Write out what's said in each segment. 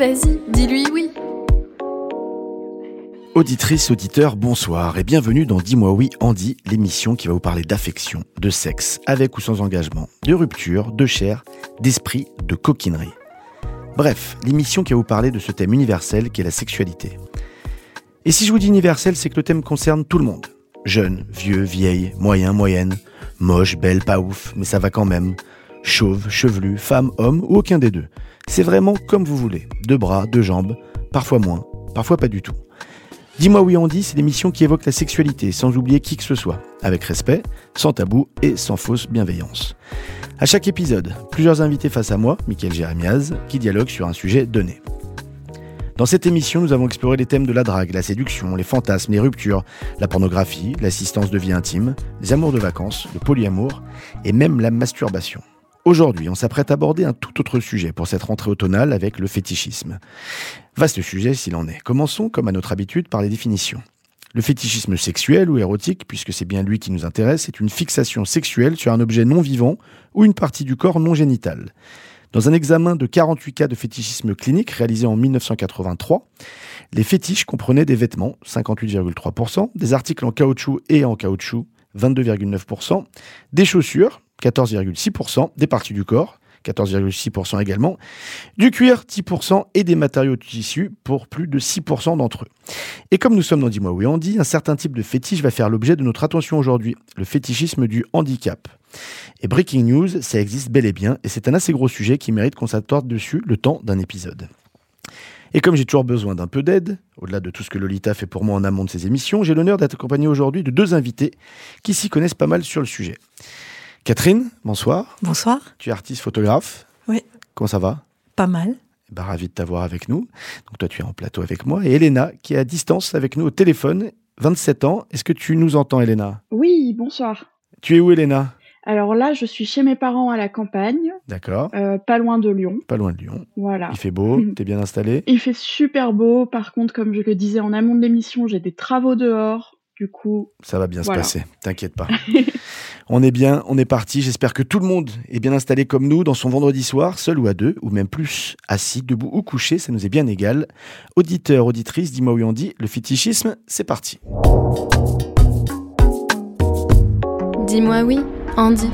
Vas-y, dis-lui oui. Auditrices, auditeurs, bonsoir et bienvenue dans Dis-moi oui Andy, l'émission qui va vous parler d'affection, de sexe, avec ou sans engagement, de rupture, de chair, d'esprit, de coquinerie. Bref, l'émission qui va vous parler de ce thème universel qui est la sexualité. Et si je vous dis universel, c'est que le thème concerne tout le monde. Jeune, vieux, vieille, moyen, moyenne, moche, belle, pas ouf, mais ça va quand même. Chauve, chevelu, femme, homme ou aucun des deux. C'est vraiment comme vous voulez. Deux bras, deux jambes, parfois moins, parfois pas du tout. Dis-moi oui Andy, c'est l'émission qui évoque la sexualité sans oublier qui que ce soit, avec respect, sans tabou et sans fausse bienveillance. À chaque épisode, plusieurs invités face à moi, Michael Jérémiaz, qui dialoguent sur un sujet donné. Dans cette émission, nous avons exploré les thèmes de la drague, la séduction, les fantasmes, les ruptures, la pornographie, l'assistance de vie intime, les amours de vacances, le polyamour et même la masturbation. Aujourd'hui, on s'apprête à aborder un tout autre sujet pour cette rentrée automnale avec le fétichisme. Vaste sujet s'il en est. Commençons, comme à notre habitude, par les définitions. Le fétichisme sexuel ou érotique, puisque c'est bien lui qui nous intéresse, est une fixation sexuelle sur un objet non vivant ou une partie du corps non génital. Dans un examen de 48 cas de fétichisme clinique réalisé en 1983, les fétiches comprenaient des vêtements, 58,3%, des articles en caoutchouc et en caoutchouc, 22,9%, des chaussures, 14,6%, des parties du corps, 14,6% également, du cuir 10% et des matériaux de tissu pour plus de 6% d'entre eux. Et comme nous sommes dans 10 mois oui Andy, un certain type de fétiche va faire l'objet de notre attention aujourd'hui, le fétichisme du handicap. Et breaking news, ça existe bel et bien, et c'est un assez gros sujet qui mérite qu'on s'attarde dessus le temps d'un épisode. Et comme j'ai toujours besoin d'un peu d'aide, au-delà de tout ce que Lolita fait pour moi en amont de ses émissions, j'ai l'honneur d'être accompagné aujourd'hui de deux invités qui s'y connaissent pas mal sur le sujet. Catherine, bonsoir. Bonsoir. Tu es artiste photographe. Oui. Comment ça va? Pas mal. bah, Ravi de t'avoir avec nous. Donc toi, tu es en plateau avec moi. Et Elena, qui est à distance avec nous au téléphone, 27 ans. Est-ce que tu nous entends, Elena? Oui, bonsoir. Tu es où, Elena? Alors là, je suis chez mes parents à la campagne, D'accord. euh, pas loin de Lyon. Pas loin de Lyon. Voilà. Il fait beau, t'es bien installé? Il fait super beau. Par contre, comme je le disais en amont de l'émission, j'ai des travaux dehors. Du coup, Ça va bien Voilà. se passer, t'inquiète pas. on est bien, on est parti. J'espère que tout le monde est bien installé comme nous dans son vendredi soir, seul ou à deux, ou même plus, assis, debout ou couché, ça nous est bien égal. Auditeur, auditrice, dis-moi où on dit, le fétichisme, c'est parti. Dis-moi oui, Andy.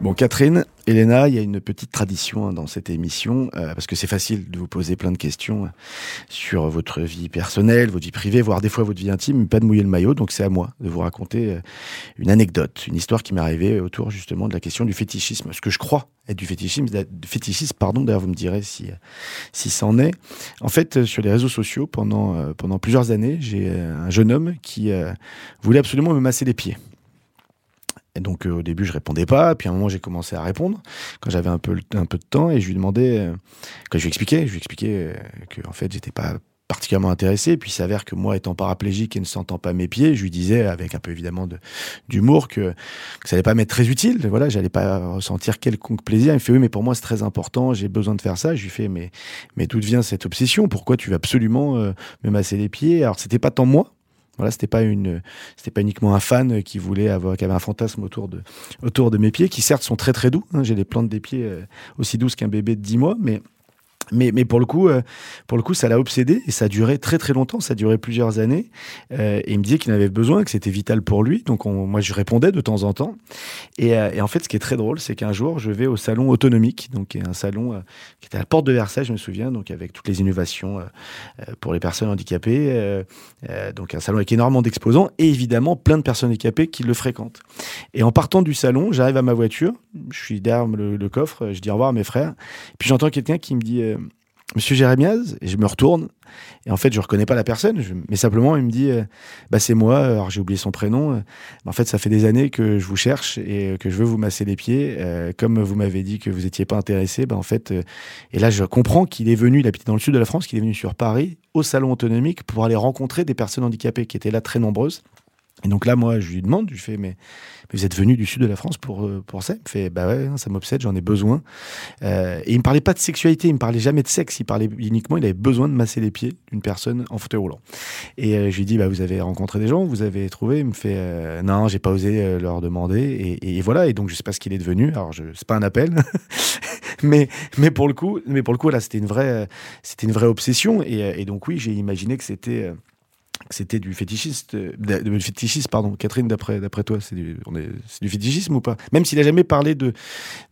Bon, Catherine, Elena, il y a une petite tradition hein, dans cette émission, euh, parce que c'est facile de vous poser plein de questions euh, sur votre vie personnelle, votre vie privée, voire des fois votre vie intime, mais pas de mouiller le maillot. Donc c'est à moi de vous raconter euh, une anecdote, une histoire qui m'est arrivée autour justement de la question du fétichisme, ce que je crois être du fétichisme, du fétichisme pardon, d'ailleurs vous me direz si, si c'en est. En fait, euh, sur les réseaux sociaux, pendant, euh, pendant plusieurs années, j'ai un jeune homme qui euh, voulait absolument me masser les pieds. Donc euh, au début je répondais pas, puis à un moment j'ai commencé à répondre quand j'avais un peu un peu de temps et je lui demandais, euh, quand je lui expliquais, je lui expliquais euh, que en fait j'étais pas particulièrement intéressé, puis il s'avère que moi étant paraplégique et ne sentant pas mes pieds, je lui disais avec un peu évidemment de d'humour que, que ça allait pas m'être très utile, voilà, j'allais pas ressentir quelconque plaisir. Il me fait oui mais pour moi c'est très important, j'ai besoin de faire ça. Je lui fais mais mais d'où vient cette obsession? Pourquoi tu veux absolument euh, me masser les pieds? Alors c'était pas tant moi. Voilà, c'était pas une, c'était pas uniquement un fan qui voulait avoir, qui avait un fantasme autour de, mes pieds, qui certes sont très très doux. hein. J'ai les plantes des pieds euh, aussi douces qu'un bébé de 10 mois, mais mais, mais pour le coup, euh, pour le coup, ça l'a obsédé et ça a duré très très longtemps. Ça a duré plusieurs années. Euh, et il me disait qu'il en avait besoin, que c'était vital pour lui. Donc on- moi, je répondais de temps en temps. Et, euh, et en fait, ce qui est très drôle, c'est qu'un jour, je vais au salon autonomique, donc un salon qui était à la porte de Versailles, je me souviens, donc avec toutes les innovations pour les personnes handicapées. donc un salon avec énormément d'exposants et évidemment plein de personnes handicapées qui le fréquentent. Et en partant du salon, j'arrive à ma voiture, je suis derrière le, coffre, je dis au revoir à mes frères, puis j'entends quelqu'un qui me dit Monsieur Jérémiaz, je me retourne, et en fait, je reconnais pas la personne, mais simplement, il me dit, euh, bah, c'est moi, alors j'ai oublié son prénom, euh, en fait, ça fait des années que je vous cherche et que je veux vous masser les pieds, euh, comme vous m'avez dit que vous étiez pas intéressé, bah, en fait, et là, je comprends qu'il est venu, il habitait dans le sud de la France, qu'il est venu sur Paris, au salon autonomique, pour aller rencontrer des personnes handicapées qui étaient là très nombreuses. Et donc là, moi, je lui demande, je lui fais, mais, vous êtes venu du sud de la France pour, euh, pour ça Il me fait, bah ouais, ça m'obsède, j'en ai besoin. Euh, et il me parlait pas de sexualité, il me parlait jamais de sexe, il parlait uniquement, il avait besoin de masser les pieds d'une personne en fauteuil roulant. Et euh, je lui dis, bah vous avez rencontré des gens, vous avez trouvé? Il me fait, euh, non, j'ai pas osé leur demander. Et, voilà, et donc je sais pas ce qu'il est devenu. Alors, je, c'est pas un appel. mais, mais pour le coup, mais pour le coup, là, c'était une vraie, c'était une vraie obsession. Et donc oui, j'ai imaginé que c'était c'était du fétichiste, euh, de, fétichisme, pardon. Catherine, d'après, d'après toi, c'est du, on est, c'est du fétichisme ou pas? Même s'il a jamais parlé de,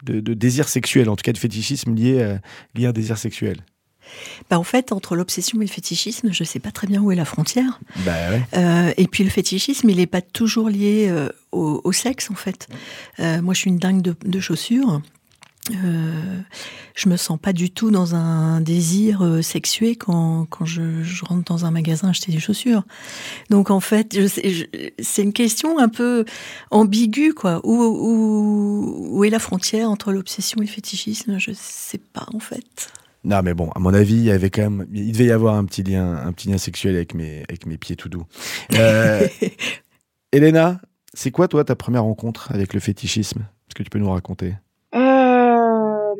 de, de, désir sexuel, en tout cas de fétichisme lié à, lié à un désir sexuel. Bah en fait, entre l'obsession et le fétichisme, je ne sais pas très bien où est la frontière. Bah ouais. euh, et puis le fétichisme, il n'est pas toujours lié euh, au, au, sexe, en fait. Euh, moi, je suis une dingue de, de chaussures. Euh, je me sens pas du tout dans un désir euh, sexué quand, quand je, je, rentre dans un magasin acheter des chaussures. Donc en fait, c'est une question un peu ambiguë, quoi. Où, où, où est la frontière entre l'obsession et le fétichisme? Je sais pas, en fait. Non, mais bon, à mon avis, il y avait quand même, il devait y avoir un petit lien, un petit lien sexuel avec mes, avec mes pieds tout doux. Euh, Elena, c'est quoi toi ta première rencontre avec le fétichisme? Est-ce que tu peux nous raconter?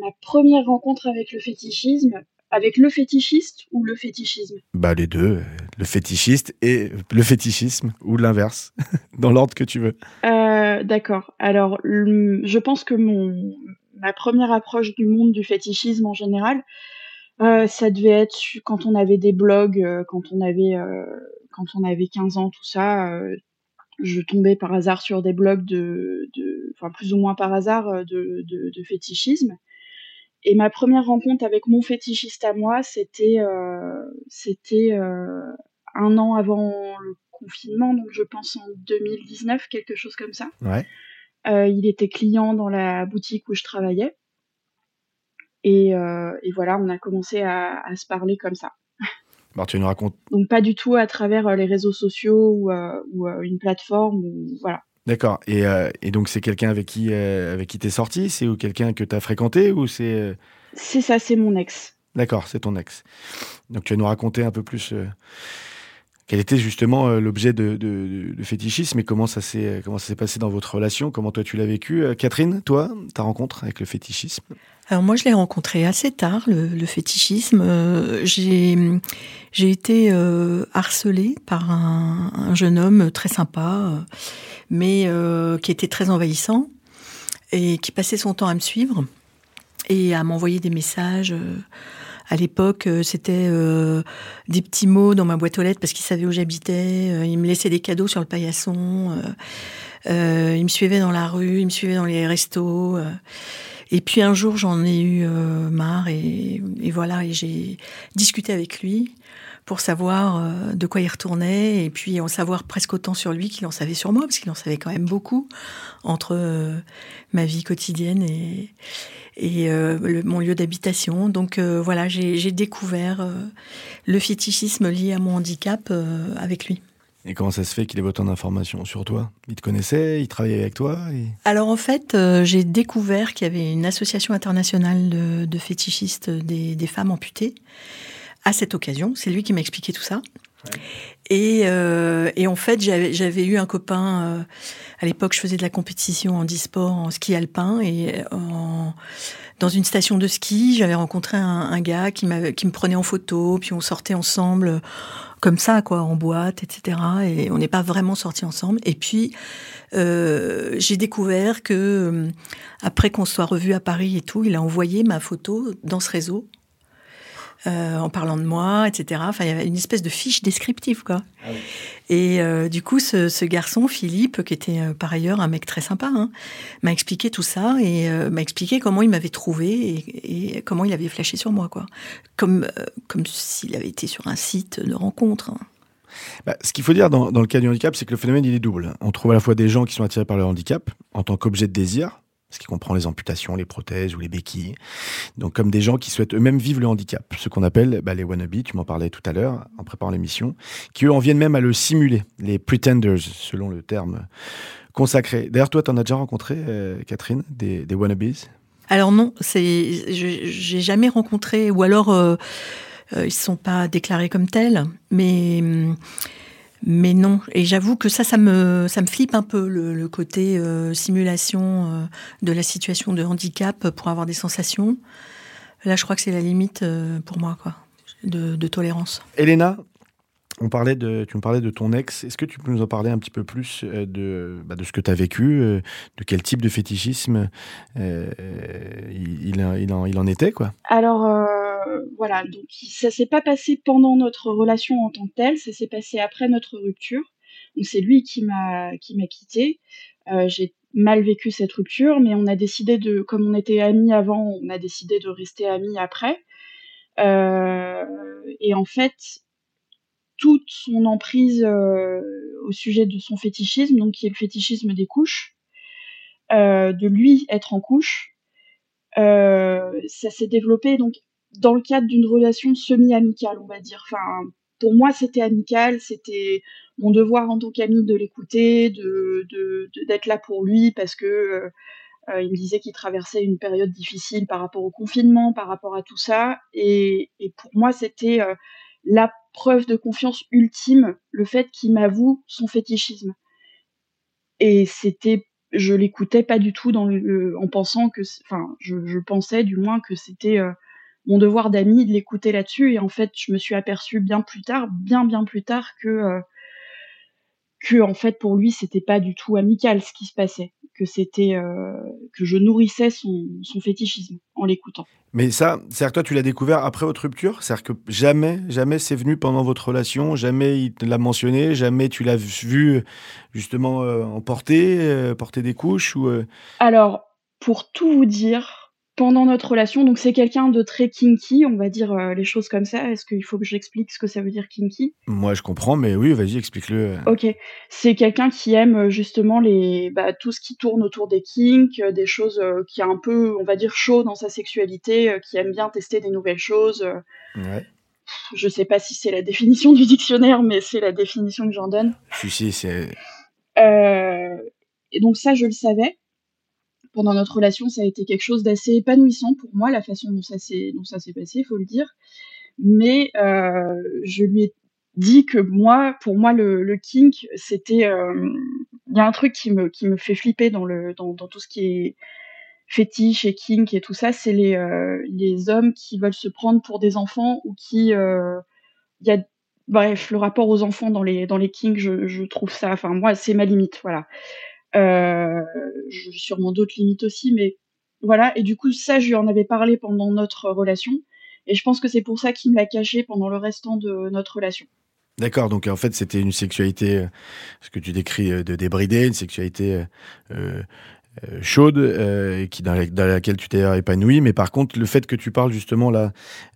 Ma première rencontre avec le fétichisme, avec le fétichiste ou le fétichisme? Bah les deux, le fétichiste et le fétichisme ou l'inverse, dans l'ordre que tu veux. Euh, D'accord. Alors, je pense que mon ma première approche du monde du fétichisme en général, euh, ça devait être quand on avait des blogs, euh, quand on avait quand on avait 15 ans, tout ça. Je tombais par hasard sur des blogs de, de enfin plus ou moins par hasard de, de, de fétichisme. Et ma première rencontre avec mon fétichiste à moi, c'était euh, c'était euh, un an avant le confinement, donc je pense en 2019, quelque chose comme ça. Ouais. Euh, il était client dans la boutique où je travaillais. Et, euh, et voilà, on a commencé à, à, se parler comme ça. Alors tu nous racontes. Donc pas du tout à travers les réseaux sociaux ou, ou une plateforme. Ou, voilà. D'accord. Et, euh, et, donc, c'est quelqu'un avec qui euh, avec qui t'es sorti? C'est ou quelqu'un que t'as fréquenté ou c'est euh... C'est ça, c'est mon ex. D'accord, c'est ton ex. Donc, tu vas nous raconter un peu plus euh, quel était justement l'objet de, de, de, fétichisme et comment ça s'est comment ça s'est passé dans votre relation? Comment toi tu l'as vécu? Catherine, toi, ta rencontre avec le fétichisme? Alors moi, je l'ai rencontré assez tard, le, le fétichisme. Euh, j'ai j'ai été euh, harcelée par un, un, jeune homme très sympa, mais euh, qui était très envahissant et qui passait son temps à me suivre et à m'envoyer des messages. À l'époque, c'était euh, des petits mots dans ma boîte aux lettres parce qu'il savait où j'habitais. Il me laissait des cadeaux sur le paillasson. Euh, il me suivait dans la rue, il me suivait dans les restos. Et puis un jour, j'en ai eu euh, marre et, et, voilà, et j'ai discuté avec lui pour savoir euh, de quoi il retournait et puis en savoir presque autant sur lui qu'il en savait sur moi, parce qu'il en savait quand même beaucoup entre euh, ma vie quotidienne et, et le, mon lieu d'habitation. Donc voilà, j'ai découvert le fétichisme lié à mon handicap avec lui. Et comment ça se fait qu'il ait autant d'informations sur toi? Il te connaissait Il travaillait avec toi et... Alors en fait, euh, j'ai découvert qu'il y avait une association internationale de, de fétichistes des, des, femmes amputées. À cette occasion, c'est lui qui m'a expliqué tout ça. Ouais. Et, euh, et, en fait, j'avais eu un copain. Euh, à l'époque, je faisais de la compétition en e-sport, en ski alpin, et en, dans une station de ski, j'avais rencontré un, un gars qui, qui me prenait en photo, puis on sortait ensemble comme ça, quoi, en boîte, etc. Et on n'est pas vraiment sortis ensemble. Et puis, euh, j'ai découvert que, euh, après qu'on soit revu à Paris et tout, il a envoyé ma photo dans ce réseau. Euh, en parlant de moi, etc. Enfin, il y avait une espèce de fiche descriptive, quoi. Ah oui. Et euh, du coup, ce, ce, garçon, Philippe, qui était euh, par ailleurs un mec très sympa, hein, m'a expliqué tout ça et m'a expliqué comment il m'avait trouvé et, et, comment il avait flashé sur moi, quoi. Comme, comme s'il avait été sur un site de rencontre. Hein. Bah, ce qu'il faut dire dans, dans, le cas du handicap, c'est que le phénomène, il est double. On trouve à la fois des gens qui sont attirés par le handicap en tant qu'objet de désir, ce qui comprend les amputations, les prothèses ou les béquilles. Donc comme des gens qui souhaitent eux-mêmes vivre le handicap, ce qu'on appelle bah, les wannabes, tu m'en parlais tout à l'heure en préparant l'émission, qui eux en viennent même à le simuler, les pretenders, selon le terme consacré. D'ailleurs, toi, tu en as déjà rencontré, euh, Catherine, des, des wannabes? Alors non, c'est, j'ai jamais rencontré, ou alors euh, euh, ils sont pas déclarés comme tels, mais mais non. Et j'avoue que ça, ça me ça me flippe un peu le, côté euh, simulation euh, de la situation de handicap pour avoir des sensations. Là, je crois que c'est la limite euh, pour moi, quoi, de, de tolérance. Elena, on parlait de, tu me parlais de ton ex. Est-ce que tu peux nous en parler un petit peu plus de, bah, de ce que tu as vécu, de quel type de fétichisme il, il, en, était quoi? Alors, voilà, donc ça s'est pas passé pendant notre relation en tant que telle, ça s'est passé après notre rupture. C'est lui qui m'a qui quitté. Euh, j'ai mal vécu cette rupture, mais on a décidé de, comme on était amis avant, on a décidé de rester amis après. Euh, et en fait, toute son emprise euh, au sujet de son fétichisme, donc qui est le fétichisme des couches, de lui être en couche, ça s'est développé donc dans le cadre d'une relation semi-amicale, on va dire. Enfin, pour moi, c'était amical, c'était mon devoir en tant qu'ami de l'écouter, de, d'être là pour lui parce que euh, euh, il me disait qu'il traversait une période difficile par rapport au confinement, par rapport à tout ça, et, pour moi, c'était euh, la preuve de confiance ultime, le fait qu'il m'avoue son fétichisme. Et c'était, je l'écoutais pas du tout en pensant que, enfin, je, pensais du moins que c'était mon devoir d'ami de l'écouter là-dessus. Et en fait, je me suis aperçue bien plus tard, bien bien plus tard, que euh, que en fait pour lui c'était pas du tout amical ce qui se passait, que c'était euh, que je nourrissais son, son fétichisme en l'écoutant. Mais ça, c'est-à-dire que toi tu l'as découvert après votre rupture, c'est-à-dire que jamais, jamais c'est venu pendant votre relation, jamais il te l'a mentionné, jamais tu l'as vu justement euh, en porter, porter des couches ou. Alors pour tout vous dire, pendant notre relation. Donc c'est quelqu'un de très kinky, on va dire euh, les choses comme ça. Est-ce qu'il faut que j'explique ce que ça veut dire kinky? Moi je comprends, mais oui, vas-y, explique-le. Ok, c'est quelqu'un qui aime euh, justement les, bah, tout ce qui tourne autour des kinks, euh, des choses qui est un peu, on va dire, chaud dans sa sexualité, qui aime bien tester des nouvelles choses. Ouais. Je sais pas si c'est la définition du dictionnaire, mais c'est la définition que j'en donne. Si, si, c'est. et donc ça, je le savais pendant notre relation, ça a été quelque chose d'assez épanouissant pour moi, la façon dont ça s'est, dont ça s'est passé, il faut le dire. Mais euh, je lui ai dit que moi, pour moi, le, le kink, c'était, euh, il y a un truc qui me, qui me fait flipper dans le, dans, tout ce qui est fétiche et kink et tout ça, c'est les, euh, les hommes qui veulent se prendre pour des enfants ou qui, il y a, bref, le rapport aux enfants dans les, dans les kinks, je, je trouve ça, enfin moi, c'est ma limite, voilà. Euh, j'ai sûrement d'autres limites aussi, mais voilà. Et du coup, ça, je lui en avais parlé pendant notre relation. Et je pense que c'est pour ça qu'il me l'a caché pendant le restant de notre relation. D'accord, donc en fait c'était une sexualité, euh, ce que tu décris euh, de débridée, une sexualité euh, chaude, qui dans, dans, laquelle tu t'es épanoui. Mais par contre, le fait que tu parles justement là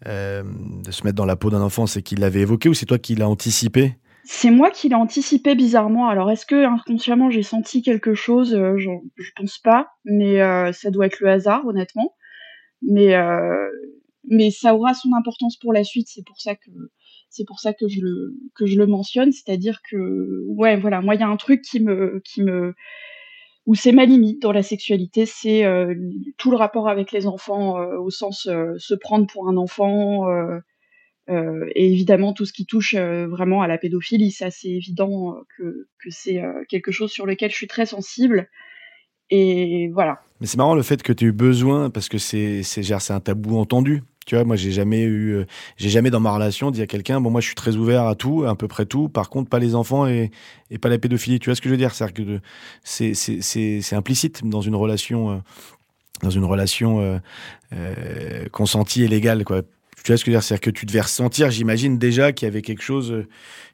de se mettre dans la peau d'un enfant, c'est qu'il l'avait évoqué ou c'est toi qui l'as anticipé? C'est moi qui l'ai anticipé bizarrement. Alors, est-ce que inconsciemment j'ai senti quelque chose? Euh, Je pense pas, mais euh, ça doit être le hasard, honnêtement. Mais euh, mais ça aura son importance pour la suite. C'est pour ça que c'est pour ça que je le que je le mentionne. C'est-à-dire que ouais, voilà, moi il y a un truc qui me qui me où c'est ma limite dans la sexualité, c'est tout le rapport avec les enfants au sens se prendre pour un enfant euh, et évidemment, tout ce qui touche euh, vraiment à la pédophilie, ça c'est évident euh, que, c'est quelque chose sur lequel je suis très sensible. Et voilà. Mais c'est marrant le fait que tu aies eu besoin, parce que c'est un tabou entendu. Tu vois, moi, j'ai jamais eu, j'ai jamais dans ma relation dit à quelqu'un, bon, moi, je suis très ouvert à tout, à peu près tout. Par contre, pas les enfants et, pas la pédophilie. Tu vois ce que je veux dire? C'est-à-dire que c'est implicite dans une relation, dans une relation consentie et légale, quoi. Tu vois ce que je veux dire? C'est-à-dire que tu devais ressentir, j'imagine déjà qu'il y avait quelque chose, euh,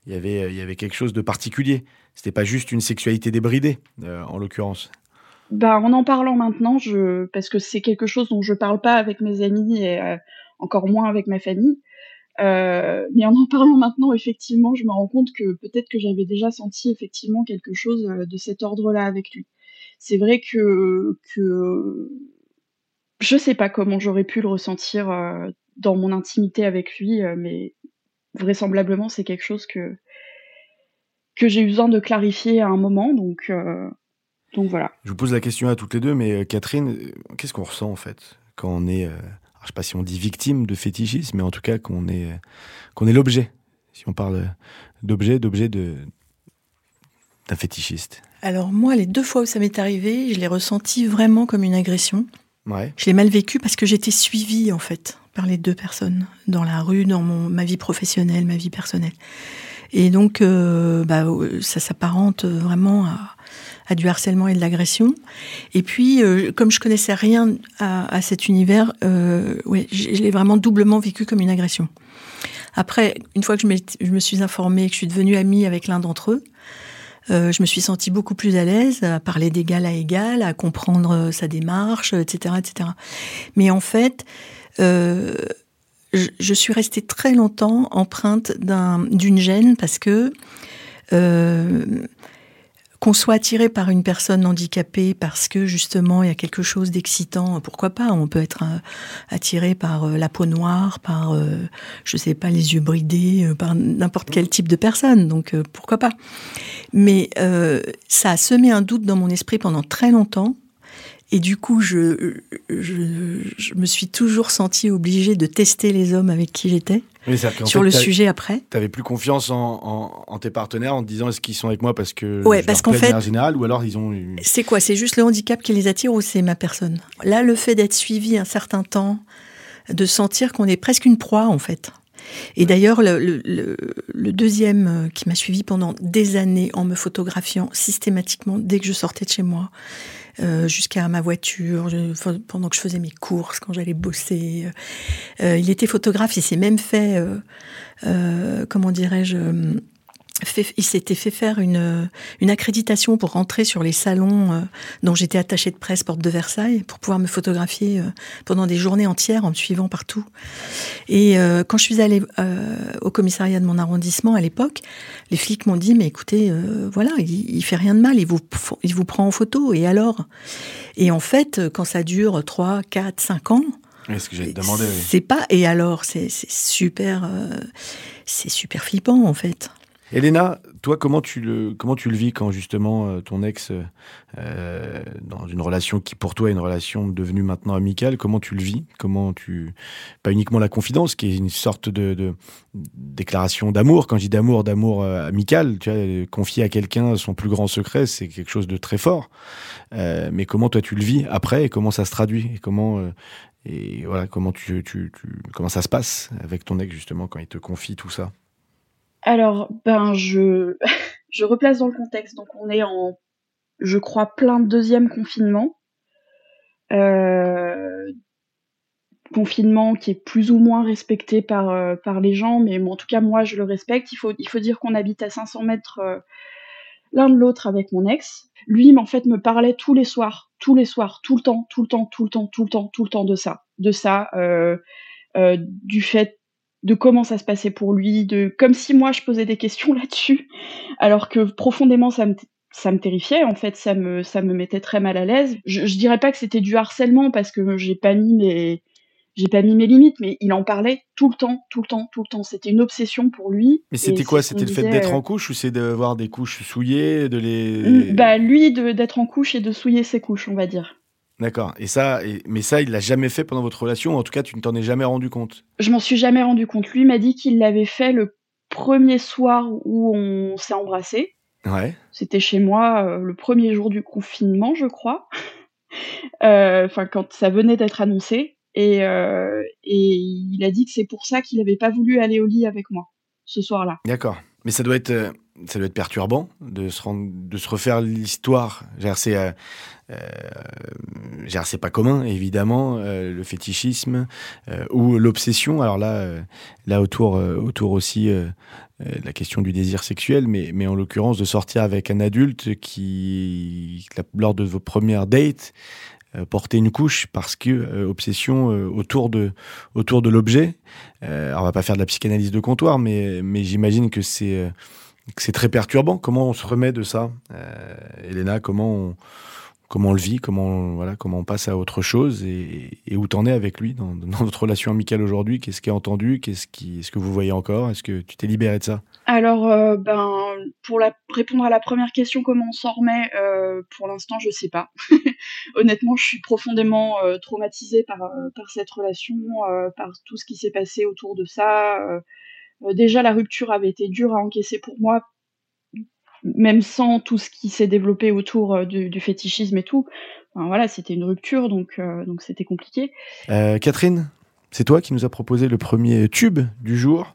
il y avait, euh, il y avait quelque chose de particulier. C'était pas juste une sexualité débridée, euh, en l'occurrence. Bah, en en parlant maintenant, je, parce que c'est quelque chose dont je parle pas avec mes amis et encore moins avec ma famille. mais en en parlant maintenant, effectivement, je me rends compte que peut-être que j'avais déjà senti effectivement quelque chose de cet ordre-là avec lui. c'est vrai que que je sais pas comment j'aurais pu le ressentir dans mon intimité avec lui, mais vraisemblablement c'est quelque chose que que j'ai eu besoin de clarifier à un moment, donc donc voilà. Je vous pose la question à toutes les deux, mais Catherine, qu'est-ce qu'on ressent en fait quand on est, je sais pas si on dit victime de fétichisme, mais en tout cas qu'on est qu'on est l'objet. Si on parle d'objet, d'objet de d'un fétichiste? Alors moi, les deux fois où ça m'est arrivé, je l'ai ressenti vraiment comme une agression. Je l'ai mal vécu parce que j'étais suivie en fait par les deux personnes dans la rue, dans mon, ma vie professionnelle, ma vie personnelle. Et donc, euh, bah, ça s'apparente vraiment à, du harcèlement et de l'agression. Et puis, euh, comme je connaissais rien à, cet univers, euh, je l'ai vraiment doublement vécu comme une agression. Après, une fois que je, je me suis informée, que je suis devenue amie avec l'un d'entre eux, euh, je me suis sentie beaucoup plus à l'aise à parler d'égal à égal, à comprendre euh, sa démarche, etc., etc. Mais en fait, euh, je, suis restée très longtemps empreinte d'une gêne parce que qu'on soit attiré par une personne handicapée parce que justement il y a quelque chose d'excitant, pourquoi pas? On peut être euh, attiré par euh, la peau noire, par euh, je sais pas les yeux bridés, par n'importe quel type de personne. Donc pourquoi pas? Mais ça a semé un doute dans mon esprit pendant très longtemps. Et du coup, je, je, je me suis toujours sentie obligée de tester les hommes avec qui j'étais. Sur le sujet après. Tu avais plus confiance en, en, en, tes partenaires en te disant est-ce qu'ils sont avec moi parce que ouais, parce qu'en fait, général ou alors ils ont. C'est quoi? C'est juste le handicap qui les attire ou c'est ma personne? Là, le fait d'être suivi un certain temps, de sentir qu'on est presque une proie en fait. Et d'ailleurs, le, deuxième qui m'a suivi pendant des années en me photographiant systématiquement dès que je sortais de chez moi, euh, jusqu'à ma voiture, pendant que je faisais mes courses, quand j'allais bosser. Euh, il était photographe, il s'est même fait, euh, euh comment dirais-je, fait, il s'était fait faire une, une accréditation pour rentrer sur les salons euh, dont j'étais attachée de presse porte de Versailles pour pouvoir me photographier euh, pendant des journées entières en me suivant partout. Et euh, quand je suis allée euh, au commissariat de mon arrondissement à l'époque, les flics m'ont dit mais écoutez euh, voilà il, il, fait rien de mal, il vous il vous prend en photo et alors? Et en fait quand ça dure 3, 4, 5 ans, est ce que j'ai demandé. Oui. C'est pas et alors c'est super c'est super flippant en fait. Elena, toi, comment tu le, comment tu le vis quand justement euh, ton ex, euh, dans une relation qui pour toi est une relation devenue maintenant amicale, comment tu le vis? Comment tu, pas uniquement la confidence, qui est une sorte de, déclaration d'amour. Quand je dis d'amour, d'amour euh, amical, tu vois, confier à quelqu'un son plus grand secret, c'est quelque chose de très fort. Euh, mais comment toi tu le vis après et comment ça se traduit? Et comment euh, et voilà comment tu, tu, tu comment ça se passe avec ton ex justement quand il te confie tout ça? Alors, ben, je, je replace dans le contexte. Donc, on est en, je crois, plein deuxième confinement. Euh, confinement qui est plus ou moins respecté par, euh, par les gens, mais en tout cas, moi, je le respecte. Il faut, il faut dire qu'on habite à 500 mètres euh, l'un de l'autre avec mon ex. Lui, en fait, me parlait tous les soirs, tous les soirs, tout le temps, tout le temps, tout le temps, tout le temps, tout le temps de ça. De ça, du fait de comment ça se passait pour lui, de comme si moi je posais des questions là-dessus, alors que profondément ça me ça me terrifiait en fait, ça me ça me mettait très mal à l'aise. Je, je dirais pas que c'était du harcèlement parce que j'ai pas mis mes j'ai pas mis mes limites, mais il en parlait tout le temps, tout le temps, tout le temps. C'était une obsession pour lui. Mais c'était quoi? C'était le fait d'être euh, en couche ou c'est d'avoir des couches souillées, de les Bah lui d'être en couche et de souiller ses couches, on va dire. D'accord. Et ça, et, mais ça, il l'a jamais fait pendant votre relation. En tout cas, tu ne t'en es jamais rendu compte? Je m'en suis jamais rendu compte. Lui m'a dit qu'il l'avait fait le premier soir où on s'est embrassé. Ouais. C'était chez moi euh, le premier jour du confinement, je crois. Enfin, euh, quand ça venait d'être annoncé. Et, euh, et il a dit que c'est pour ça qu'il n'avait pas voulu aller au lit avec moi ce soir-là. D'accord. Mais ça doit être, euh, ça doit être perturbant de se, rendre, de se refaire l'histoire. C'est euh, euh, pas commun, évidemment, euh, le fétichisme ou l'obsession. Alors là, là autour, autour aussi la question du désir sexuel, mais, mais en l'occurrence de sortir avec un adulte qui, lors de vos premières dates, porter une couche parce que euh, obsession euh, autour de autour de l'objet. Euh, on va pas faire de la psychanalyse de comptoir, mais mais j'imagine que c'est euh, c'est très perturbant. Comment on se remet de ça, Elena Comment comment on le vit, comment, voilà, comment on passe à autre chose et, où t'en es avec lui dans, notre relation amicale aujourd'hui? Qu'est-ce qui est entendu? Qu'est-ce qui, est-ce que vous voyez encore? Est-ce que tu t'es libéré de ça? Alors, euh, ben, pour répondre à la première question, comment on s'en remet euh, Pour l'instant, je sais pas. Honnêtement, je suis profondément euh, traumatisée par, par cette relation, par tout ce qui s'est passé autour de ça. déjà, la rupture avait été dure à encaisser pour moi même sans tout ce qui s'est développé autour euh, du, fétichisme et tout. voilà, c'était une rupture, donc euh, donc c'était compliqué. Euh, Catherine, c'est toi qui nous as proposé le premier tube du jour,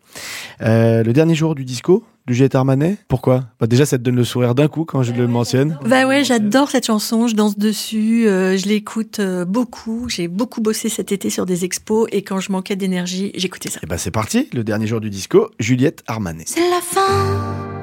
le dernier jour du disco du Juliette Armanet. Pourquoi? Bah Déjà, ça te donne le sourire d'un coup quand je le mentionne. Bah ouais, j'adore cette chanson, je danse dessus, je l'écoute beaucoup. J'ai beaucoup bossé cet été sur des expos et quand je manquais d'énergie, j'écoutais ça. Et bah c'est parti, le dernier jour du disco, Juliette Armanet. C'est la fin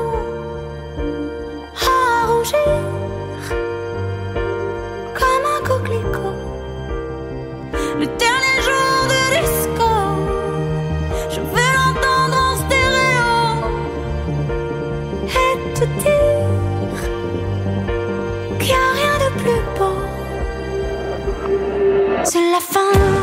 C'est la fin,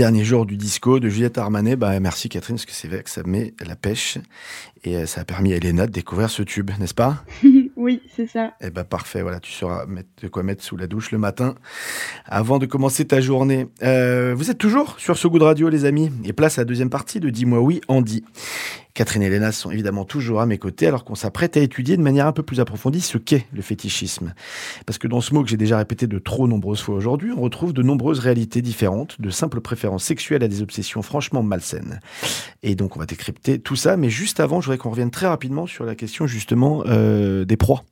dernier jour du disco de Juliette Armanet. Bah, merci Catherine, parce que c'est vrai que ça met la pêche. Et euh, ça a permis à Elena de découvrir ce tube, n'est-ce pas? Oui, c'est ça. Eh ben parfait, voilà, tu sauras mettre, de quoi mettre sous la douche le matin avant de commencer ta journée. Euh, vous êtes toujours sur ce goût de radio, les amis, et place à la deuxième partie de Dis-moi oui, Andy. Catherine et Léna sont évidemment toujours à mes côtés alors qu'on s'apprête à étudier de manière un peu plus approfondie ce qu'est le fétichisme. Parce que dans ce mot que j'ai déjà répété de trop nombreuses fois aujourd'hui, on retrouve de nombreuses réalités différentes, de simples préférences sexuelles à des obsessions franchement malsaines. Et donc on va décrypter tout ça, mais juste avant, je voudrais qu'on revienne très rapidement sur la question justement euh, des proies.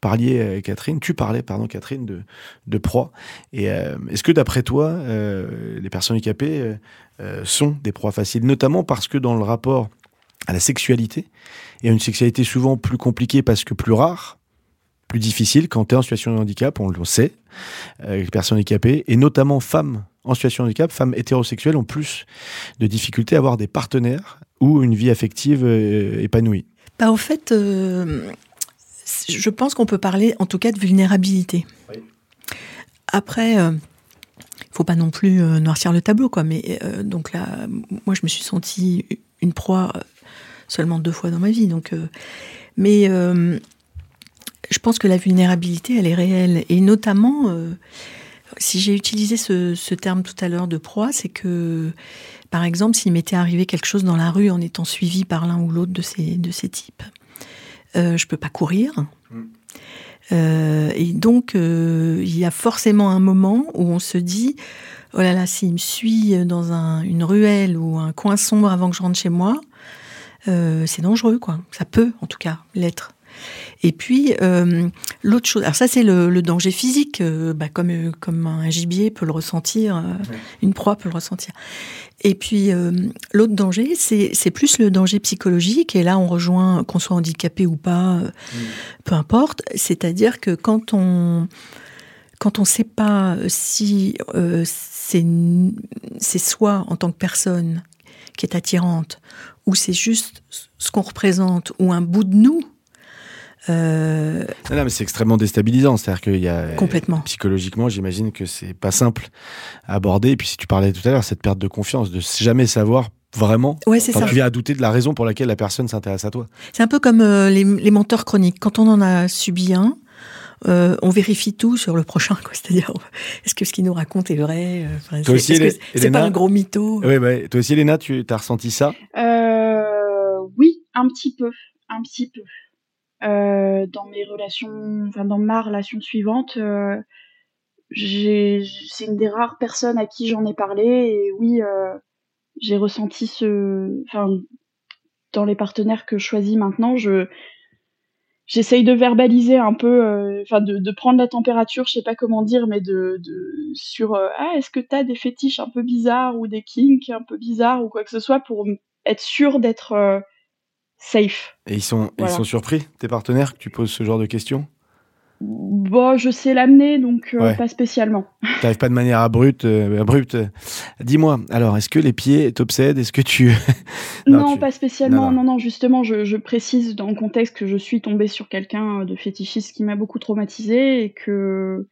parliez, euh, Catherine, tu parlais, pardon, Catherine, de, de proie. Et euh, est-ce que d'après toi, les personnes handicapées sont des proies faciles, notamment parce que dans le rapport à la sexualité, et à une sexualité souvent plus compliquée parce que plus rare, plus difficile quand tu es en situation de handicap, on le sait, euh, les personnes handicapées, et notamment femmes en situation de handicap, femmes hétérosexuelles ont plus de difficultés à avoir des partenaires ou une vie affective euh, épanouie. Bah, au fait, euh, je pense qu'on peut parler en tout cas de vulnérabilité. Oui. Après, il ne faut pas non plus euh, noircir le tableau, quoi. Mais euh, donc là, moi, je me suis sentie une proie euh, seulement deux fois dans ma vie. Donc, euh, mais euh, je pense que la vulnérabilité, elle est réelle. Et notamment, euh, si j'ai utilisé ce, ce terme tout à l'heure de proie, c'est que, par exemple, s'il m'était arrivé quelque chose dans la rue en étant suivi par l'un ou l'autre de ces, de ces types, euh, je peux pas courir. Mm. Euh, et donc, euh, il y a forcément un moment où on se dit, oh là là, s'il me suit dans un- une ruelle ou un coin sombre avant que je rentre chez moi, c'est dangereux, quoi. Ça peut, en tout cas, l'être. Et puis, euh, l'autre chose, alors ça, c'est le, le danger physique, euh, bah, comme, euh, comme un gibier peut le ressentir, euh, une proie peut le ressentir. Et puis, euh, l'autre danger, c'est plus le danger psychologique, et là, on rejoint, qu'on soit handicapé ou pas, euh, peu importe, c'est-à-dire que quand on quand on ne sait pas si euh, c'est c'est soi en tant que personne qui est attirante, ou c'est juste ce qu'on représente, ou un bout de nous, euh, Non, non, mais c'est extrêmement déstabilisant. C'est-à-dire qu'il y a complètement. psychologiquement, j'imagine que c'est pas simple à aborder. Et puis, si tu parlais tout à l'heure, cette perte de confiance, de jamais savoir vraiment Ouais, c'est quand ça. tu viens à douter de la raison pour laquelle la personne s'intéresse à toi. C'est un peu comme euh, les, les menteurs chroniques. Quand on en a subi un, euh, on vérifie tout sur le prochain. quoi. C'est-à-dire, est-ce que ce qu'il nous raconte est vrai enfin, Toi c'est- aussi, pas un gros mytho? Oui, bah, toi aussi, Elena, tu as ressenti ça? Euh, un petit peu, un petit peu. Euh, dans mes relations, enfin dans ma relation suivante, euh, c'est une des rares personnes à qui j'en ai parlé et oui, euh, j'ai ressenti ce, enfin dans les partenaires que je choisis maintenant, je j'essaye de verbaliser un peu, enfin de, prendre la température, je sais pas comment dire, mais de, sur ah est-ce que t'as des fétiches un peu bizarres ou des kinks un peu bizarres ou quoi que ce soit pour être sûr d'être safe. Et ils sont, Voilà. ils sont surpris, tes partenaires, que tu poses ce genre de questions? Bon, je sais l'amener, donc euh, Ouais. pas spécialement. T'arrives pas de manière abrupte. euh, abrupte. Dis-moi, alors, est-ce que les pieds t'obsèdent? Est-ce que tu... Non, Non, tu- pas spécialement. non, Non, non, justement, je, je précise dans le contexte que je suis tombée sur quelqu'un euh, de fétichiste qui m'a beaucoup traumatisée et que.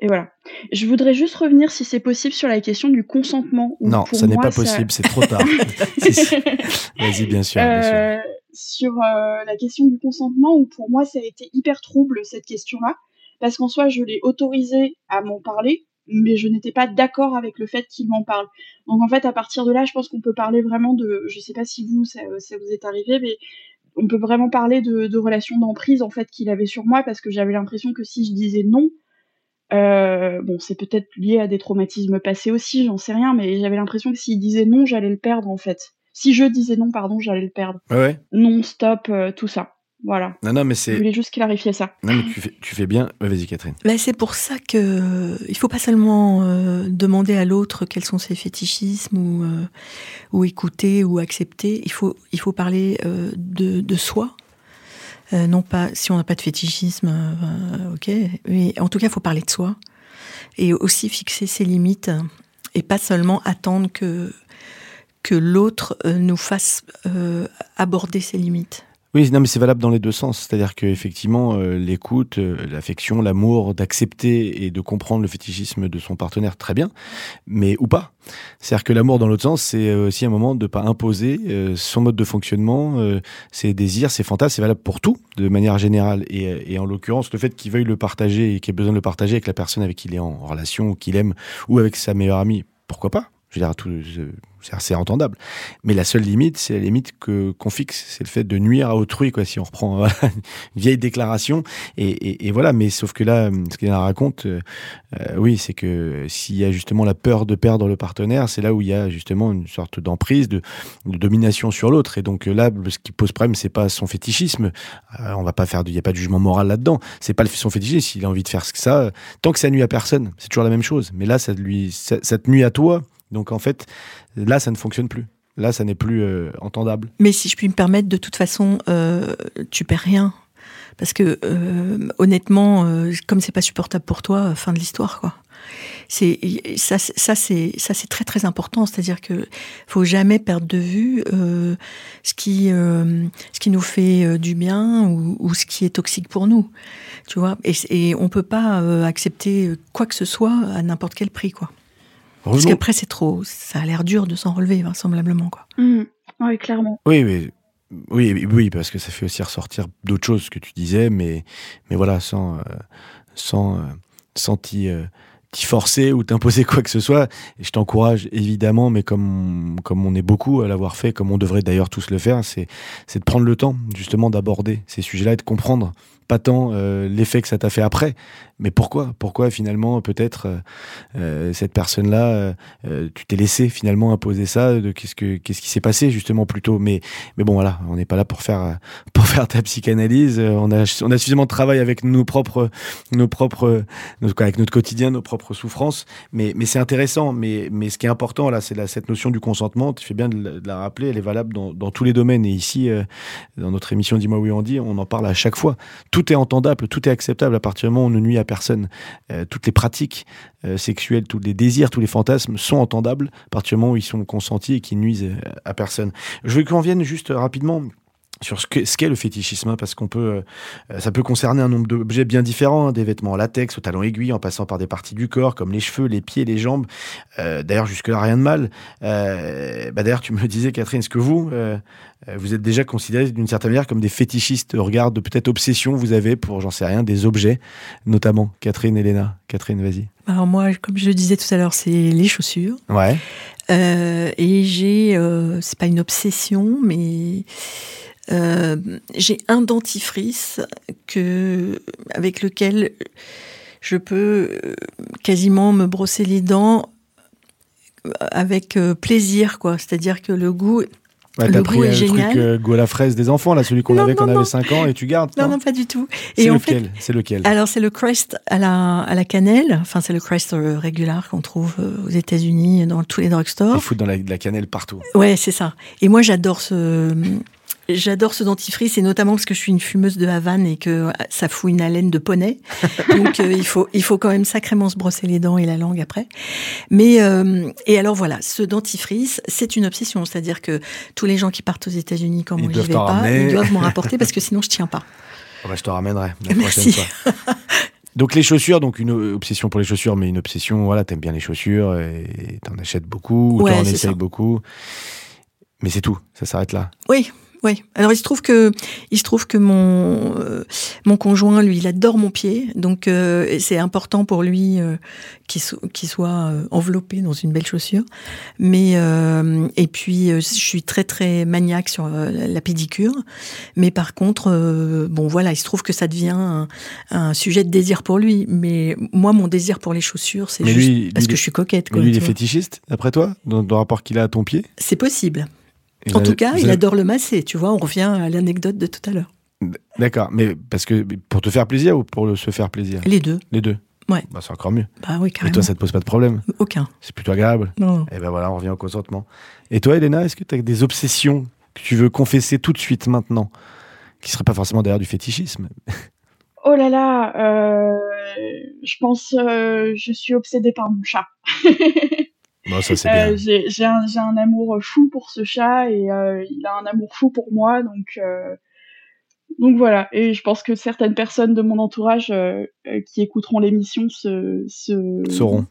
Et voilà. Je voudrais juste revenir, si c'est possible, sur la question du consentement. Non, ça n'est pas possible, c'est trop tard. Vas-y, bien sûr. bien sûr. Euh, sur euh, la question du consentement, où pour moi ça a été hyper trouble cette question-là, parce qu'en soi je l'ai autorisé à m'en parler, mais je n'étais pas d'accord avec le fait qu'il m'en parle. Donc en fait à partir de là, je pense qu'on peut parler vraiment de, je sais pas si vous ça, ça vous est arrivé, mais on peut vraiment parler de, de relations d'emprise en fait qu'il avait sur moi, parce que j'avais l'impression que si je disais non, euh, bon c'est peut-être lié à des traumatismes passés aussi, j'en sais rien, mais j'avais l'impression que s'il disait non, j'allais le perdre en fait. Si je disais non, pardon, j'allais le perdre Ouais, non, stop, euh, tout ça. Voilà. Non, non, mais Je c'est... voulais juste clarifier ça. Non, mais tu fais, tu fais bien. Ouais, Vas-y, Catherine. Ben, c'est pour ça que euh, il faut pas seulement euh, demander à l'autre quels sont ses fétichismes ou, euh, ou écouter ou accepter. Il faut, il faut parler euh, de, de soi. Euh, non pas si on n'a pas de fétichisme, euh, ok. Mais en tout cas, il faut parler de soi et aussi fixer ses limites et pas seulement attendre que que l'autre euh, nous fasse euh, aborder ses limites. Oui, non, mais c'est valable dans les deux sens. C'est-à-dire qu'effectivement, euh, l'écoute, euh, l'affection, l'amour, d'accepter et de comprendre le fétichisme de son partenaire, très bien, mais ou pas. C'est-à-dire que l'amour, dans l'autre sens, c'est euh, aussi un moment de ne pas imposer euh, son mode de fonctionnement, ses désirs, ses fantasmes. C'est valable pour tout, de manière générale. Et, et en l'occurrence, le fait qu'il veuille le partager et qu'il ait besoin de le partager avec la personne avec qui il est en relation ou qu'il aime, ou avec sa meilleure amie, pourquoi pas Je veux dire, tout, c'est assez entendable. Mais la seule limite, c'est la limite que qu'on fixe, c'est le fait de nuire à autrui, quoi. Si on reprend une vieille déclaration, et, et, et, voilà. Mais sauf que là, ce qu'il raconte, euh, oui, c'est que s'il y a justement la peur de perdre le partenaire, c'est là où il y a justement une sorte d'emprise, de, de, domination sur l'autre. Et donc là, ce qui pose problème, c'est pas son fétichisme. Euh, on va pas faire, il y a pas de jugement moral là-dedans. C'est pas son fétichisme. S'il a envie de faire ça, tant que ça nuit à personne, c'est toujours la même chose. Mais là, ça lui, ça te nuit à toi donc en fait, là, ça ne fonctionne plus. Là, ça n'est plus euh, entendable. Mais si je puis me permettre, de toute façon, euh, tu perds rien. Parce que euh, honnêtement, comme c'est pas supportable pour toi, fin de l'histoire, quoi. C'est ça, c'est ça c'est très très important. C'est-à-dire que faut jamais perdre de vue ce qui ce qui nous fait du bien ou, ou, ce qui est toxique pour nous. Tu vois? Et, et on peut pas accepter quoi que ce soit à n'importe quel prix, quoi. Parce qu'après, c'est trop. Ça a l'air dur de s'en relever, vraisemblablement. Quoi. Mmh. Oui, clairement. Oui, oui. Oui, oui, parce que ça fait aussi ressortir d'autres choses que tu disais, mais, mais voilà, sans, euh, sans, euh, sans t'y, euh, t'y forcer ou t'imposer quoi que ce soit. Et je t'encourage évidemment, mais comme, comme on est beaucoup à l'avoir fait, comme on devrait d'ailleurs tous le faire, c'est, c'est de prendre le temps justement d'aborder ces sujets-là et de comprendre pas tant euh, l'effet que ça t'a fait après, mais pourquoi? Pourquoi finalement peut-être euh, euh cette personne-là, euh, euh, tu t'es laissé finalement imposer ça? De qu'est-ce que qu'est-ce qui s'est passé justement plus tôt? Mais mais bon voilà, on n'est pas là pour faire pour faire ta psychanalyse. On a on a suffisamment de travail avec nos propres nos propres avec notre quotidien, nos propres souffrances. Mais mais c'est intéressant. Mais mais ce qui est important là, c'est cette notion du consentement. Tu fais bien de la, rappeler. Elle est valable dans, dans tous les domaines. Et ici, dans notre émission Dis-moi oui on dit, on en parle à chaque fois est entendable, tout est acceptable à partir du moment où on ne nuit à personne. Euh, toutes les pratiques euh, sexuelles, tous les désirs, tous les fantasmes sont entendables à partir du moment où ils sont consentis et qui nuisent euh, à personne. Je veux qu'on vienne juste rapidement sur ce qu'est ce le fétichisme, hein, parce qu'on peut, euh, ça peut concerner un nombre d'objets bien différents, hein, des vêtements en latex, au talon aiguille, en passant par des parties du corps comme les cheveux, les pieds, les jambes. Euh, d'ailleurs, jusque-là, rien de mal. Euh, bah, D'ailleurs, tu me disais, Catherine, est-ce que vous, euh, vous êtes déjà considérés d'une certaine manière comme des fétichistes au regard de peut-être obsession vous avez pour, j'en sais rien, des objets, notamment? Catherine, Elena. Catherine, vas-y. Alors moi, comme je le disais tout à l'heure, c'est les chaussures. Ouais. et j'ai, c'est pas une obsession, mais euh, j'ai un dentifrice que, avec lequel je peux euh, quasiment me brosser les dents avec euh, plaisir, quoi. C'est-à-dire que le goût. Ouais, le goût est génial. Truc, euh, goût à la fraise des enfants, là, celui qu'on avait quand on avait 5 ans, et tu gardes Non, non, pas du tout. C'est lequel C'est lequel Alors, c'est le Crest à la, à la cannelle. Enfin, c'est le Crest régulier qu'on trouve aux États-Unis, dans tous les drugstores. Ils foutent dans la, de la cannelle partout. Ouais, c'est ça. Et moi, j'adore ce, J'adore ce dentifrice et notamment parce que je suis une fumeuse de Havane et que ça fout une haleine de poney. Donc euh, il faut il faut quand même sacrément se brosser les dents et la langue après. Mais euh, et alors voilà, ce dentifrice, c'est une obsession, c'est-à-dire que tous les gens qui partent aux États-Unis quand moi j'y vais pas, ils doivent m'en rapporter parce que sinon je tiens pas. Oh bah, je te ramènerai la prochaine fois. Donc les chaussures, donc une obsession pour les chaussures, mais une obsession, voilà, t'aimes bien les chaussures et t'en achètes beaucoup, ou t'en essayes beaucoup. Mais c'est tout, ça s'arrête là. Oui, oui. Alors il se trouve que il se trouve que mon euh, mon conjoint lui il adore mon pied donc euh, c'est important pour lui euh, qu'il so, soit enveloppé dans une belle chaussure. Mais et puis je suis très très maniaque sur la pédicure. Mais par contre bon voilà il se trouve que ça devient un, un, sujet de désir pour lui. Mais moi mon désir pour les chaussures c'est juste lui, parce lui, que je suis coquette. Quoi, lui il est fétichiste d'après toi dans, dans le rapport qu'il a à ton pied? C'est possible. En tout cas, il adore le masser, tu vois, on revient à l'anecdote de tout à l'heure. D'accord, mais parce que pour te faire plaisir ou pour se faire plaisir? Les deux. Les deux Ouais. Bah, c'est encore mieux. Bah oui, carrément. Et toi, ça te pose pas de problème? Aucun. C'est plutôt agréable? Non. Et ben voilà, on revient au consentement. Et toi, Elena, est-ce que tu as des obsessions que tu veux confesser tout de suite maintenant Qui seraient pas forcément derrière du fétichisme? Oh là là, euh, je pense, euh, je suis obsédée par mon chat. Bon, bien. Euh, j'ai un, un, amour fou pour ce chat et euh, il a un amour fou pour moi, donc euh, donc voilà. Et je pense que certaines personnes de mon entourage qui écouteront l'émission se, se sauront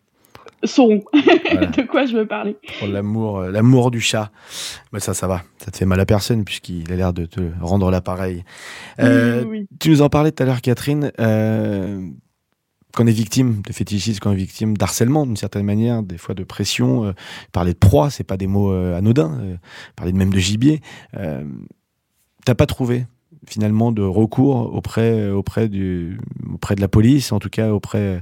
sauront voilà. de quoi je veux parler. Pour l'amour, l'amour du chat. Mais ça, ça va. Ça te fait mal à personne puisqu'il a l'air de te rendre l'appareil. Oui, oui. Tu nous en parlais tout à l'heure, Catherine quand on est victime de fétichisme, quand est victime d'harcèlement d'une certaine manière, des fois de pression, euh, parler de proie, c'est pas des mots euh, anodins, euh, parler de même de gibier, t'as pas trouvé finalement de recours auprès auprès du auprès de la police, en tout cas auprès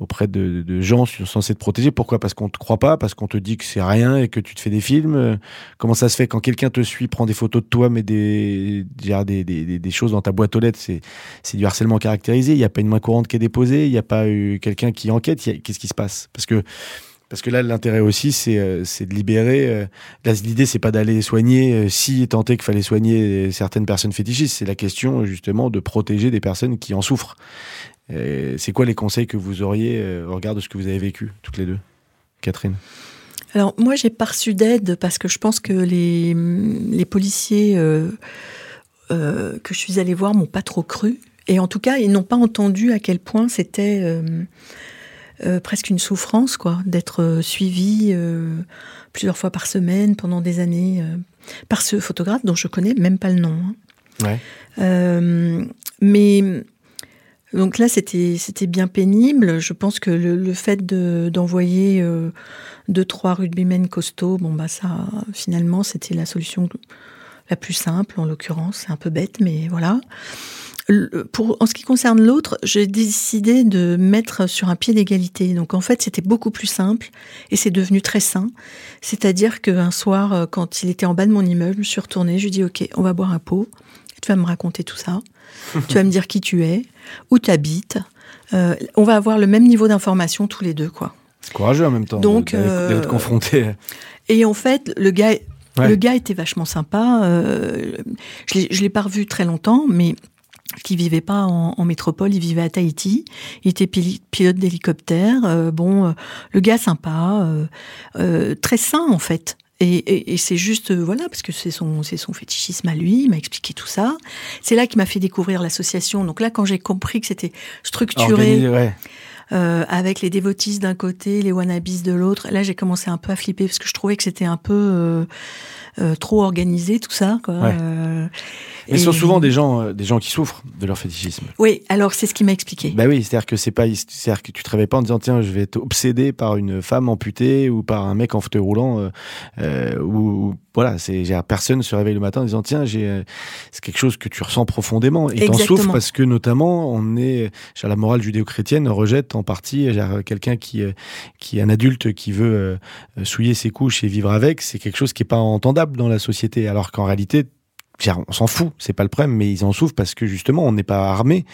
auprès de, de gens qui sont censés te protéger. Pourquoi? Parce qu'on te croit pas, parce qu'on te dit que c'est rien et que tu te fais des films. Comment ça se fait quand quelqu'un te suit, prend des photos de toi, met des des, des, des, choses dans ta boîte aux lettres, c'est c'est du harcèlement caractérisé. Il n'y a pas une main courante qui est déposée, il n'y a pas eu quelqu'un qui enquête. Qu'est-ce qui se passe? Parce que parce que là, l'intérêt aussi, c'est euh, de libérer. euh, L'idée, c'est pas d'aller soigner, euh, si est qu'il fallait soigner certaines personnes fétichistes. C'est la question, justement, de protéger des personnes qui en souffrent. C'est quoi les conseils que vous auriez au regard de ce que vous avez vécu, toutes les deux? Catherine? Alors moi, j'ai pas reçu d'aide parce que je pense que les, policiers que je suis allée voir m'ont pas trop cru. Et en tout cas, ils n'ont pas entendu à quel point c'était euh, presque une souffrance, quoi, d'être euh, suivi euh, plusieurs fois par semaine pendant des années euh, par ce photographe dont je connais même pas le nom. hein. Ouais. Mais donc là, c'était c'était bien pénible. Je pense que le, le fait de- d'envoyer euh, deux trois rugbymen costauds, bon bah ça, finalement, c'était la solution la plus simple en l'occurrence. C'est un peu bête, mais voilà. Pour, en ce qui concerne l'autre, j'ai décidé de mettre sur un pied d'égalité. Donc en fait, c'était beaucoup plus simple et c'est devenu très sain. C'est-à-dire qu'un soir, euh, quand il était en bas de mon immeuble, je me suis retournée, je lui ai dit Ok, on va boire un pot. Tu vas me raconter tout ça. tu vas me dire qui tu es, où tu habites. Euh, on va avoir le même niveau d'information tous les deux, quoi. C'est courageux en même temps Donc, de- d'aller euh, d'être confronté. Et en fait, le gars, Ouais. le gars était vachement sympa. euh, je l'ai pas revu très longtemps, mais qui vivait pas en, en métropole, il vivait à Tahiti. Il était pilote d'hélicoptère. euh, bon, euh, le gars sympa, euh, très sain en fait. Et, et- et c'est juste, voilà, parce que c'est son, c'est son fétichisme à lui, il m'a expliqué tout ça. C'est là qu'il m'a fait découvrir l'association. Donc là, quand j'ai compris que c'était structuré, Organisé, ouais. euh, avec les dévotistes d'un côté, les wannabes de l'autre. Là, j'ai commencé un peu à flipper parce que je trouvais que c'était un peu euh, euh, trop organisé tout ça. Quoi. Ouais. Euh, Mais ce sont souvent des gens, euh, des gens qui souffrent de leur fétichisme. Oui, alors c'est ce qu'il m'a expliqué. Bah oui, c'est-à-dire que c'est pas, c'est-à-dire que tu te réveilles pas en disant tiens, je vais être obsédé par une femme amputée ou par un mec en fauteuil roulant, ou voilà, c'est, personne se réveille le matin en disant tiens, j'ai, c'est quelque chose que tu ressens profondément et t'en souffres parce que notamment on est, la morale judéo-chrétienne rejette en partie quelqu'un qui, qui est un adulte qui veut souiller ses couches et vivre avec, c'est quelque chose qui est pas entendable dans la société, alors qu'en réalité on s'en fout, c'est pas le problème, mais ils en souffrent parce que justement, on n'est pas armé.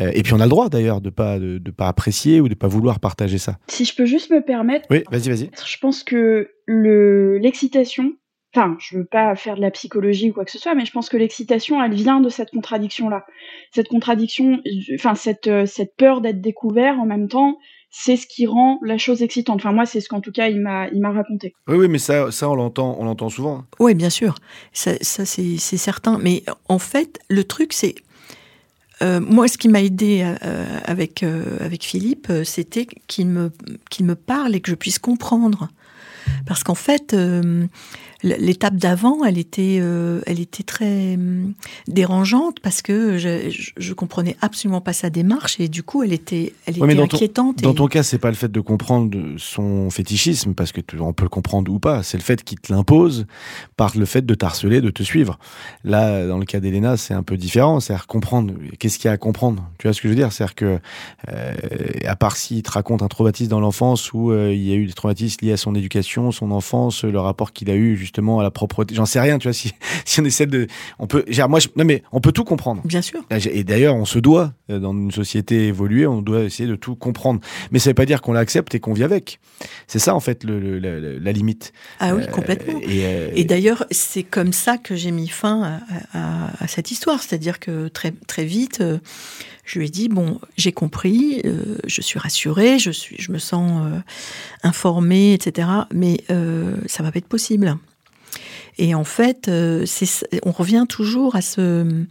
Euh, et puis on a le droit d'ailleurs de pas de, de pas apprécier ou de pas vouloir partager ça. Si je peux juste me permettre, Oui, vas-y, vas-y. je pense que le l'excitation, enfin, je veux pas faire de la psychologie ou quoi que ce soit, mais je pense que l'excitation, elle vient de cette contradiction-là. Cette contradiction, enfin, cette, euh, cette peur d'être découvert en même temps, c'est ce qui rend la chose excitante. Enfin, moi, c'est ce qu'en tout cas, il m'a, il m'a raconté. Oui, oui, mais ça, ça on l'entend, on l'entend souvent. hein. Oui, bien sûr. Ça, ça, c'est c'est certain. Mais en fait, le truc, c'est. euh, moi, ce qui m'a aidé euh, avec, euh, avec Philippe, euh, c'était qu'il me, qu'il me parle et que je puisse comprendre. Parce qu'en fait, euh, l'étape d'avant, elle était, euh, elle était très hum, dérangeante parce que je, je, je comprenais absolument pas sa démarche et du coup, elle était, elle Ouais, ton- inquiétante. Dans ton cas, c'est pas le fait de comprendre son fétichisme, parce que tu- on peut le comprendre ou pas. C'est le fait qu'il te l'impose par le fait de t'harceler, de te suivre. Là, dans le cas d'Elena, c'est un peu différent. C'est-à-dire comprendre. Qu'est-ce qu'il y a à comprendre? Tu vois ce que je veux dire? C'est-à-dire que, euh, à part s'il te raconte un traumatisme dans l'enfance où euh, il y a eu des traumatismes liés à son éducation, son enfance, le rapport qu'il a eu justement à la propreté. J'en sais rien. Tu vois si, si on essaie de, on peut. genre, moi, je- non mais on peut tout comprendre. Bien sûr. Et d'ailleurs, on se doit, euh, dans une société évoluée, on doit essayer de tout comprendre. Mais ça veut pas dire qu'on l'accepte et qu'on vit avec. C'est ça, en fait, le, le- la, limite. Ah oui, Euh, complètement. Et, euh, Et d'ailleurs, c'est comme ça que j'ai mis fin à, à- à cette histoire. C'est-à-dire que très, très vite, je lui ai dit, bon, j'ai compris, euh, je suis rassurée, je, suis, je me sens informée, etc. Mais ça va pas être possible. Et en fait, euh, on revient toujours à, ce,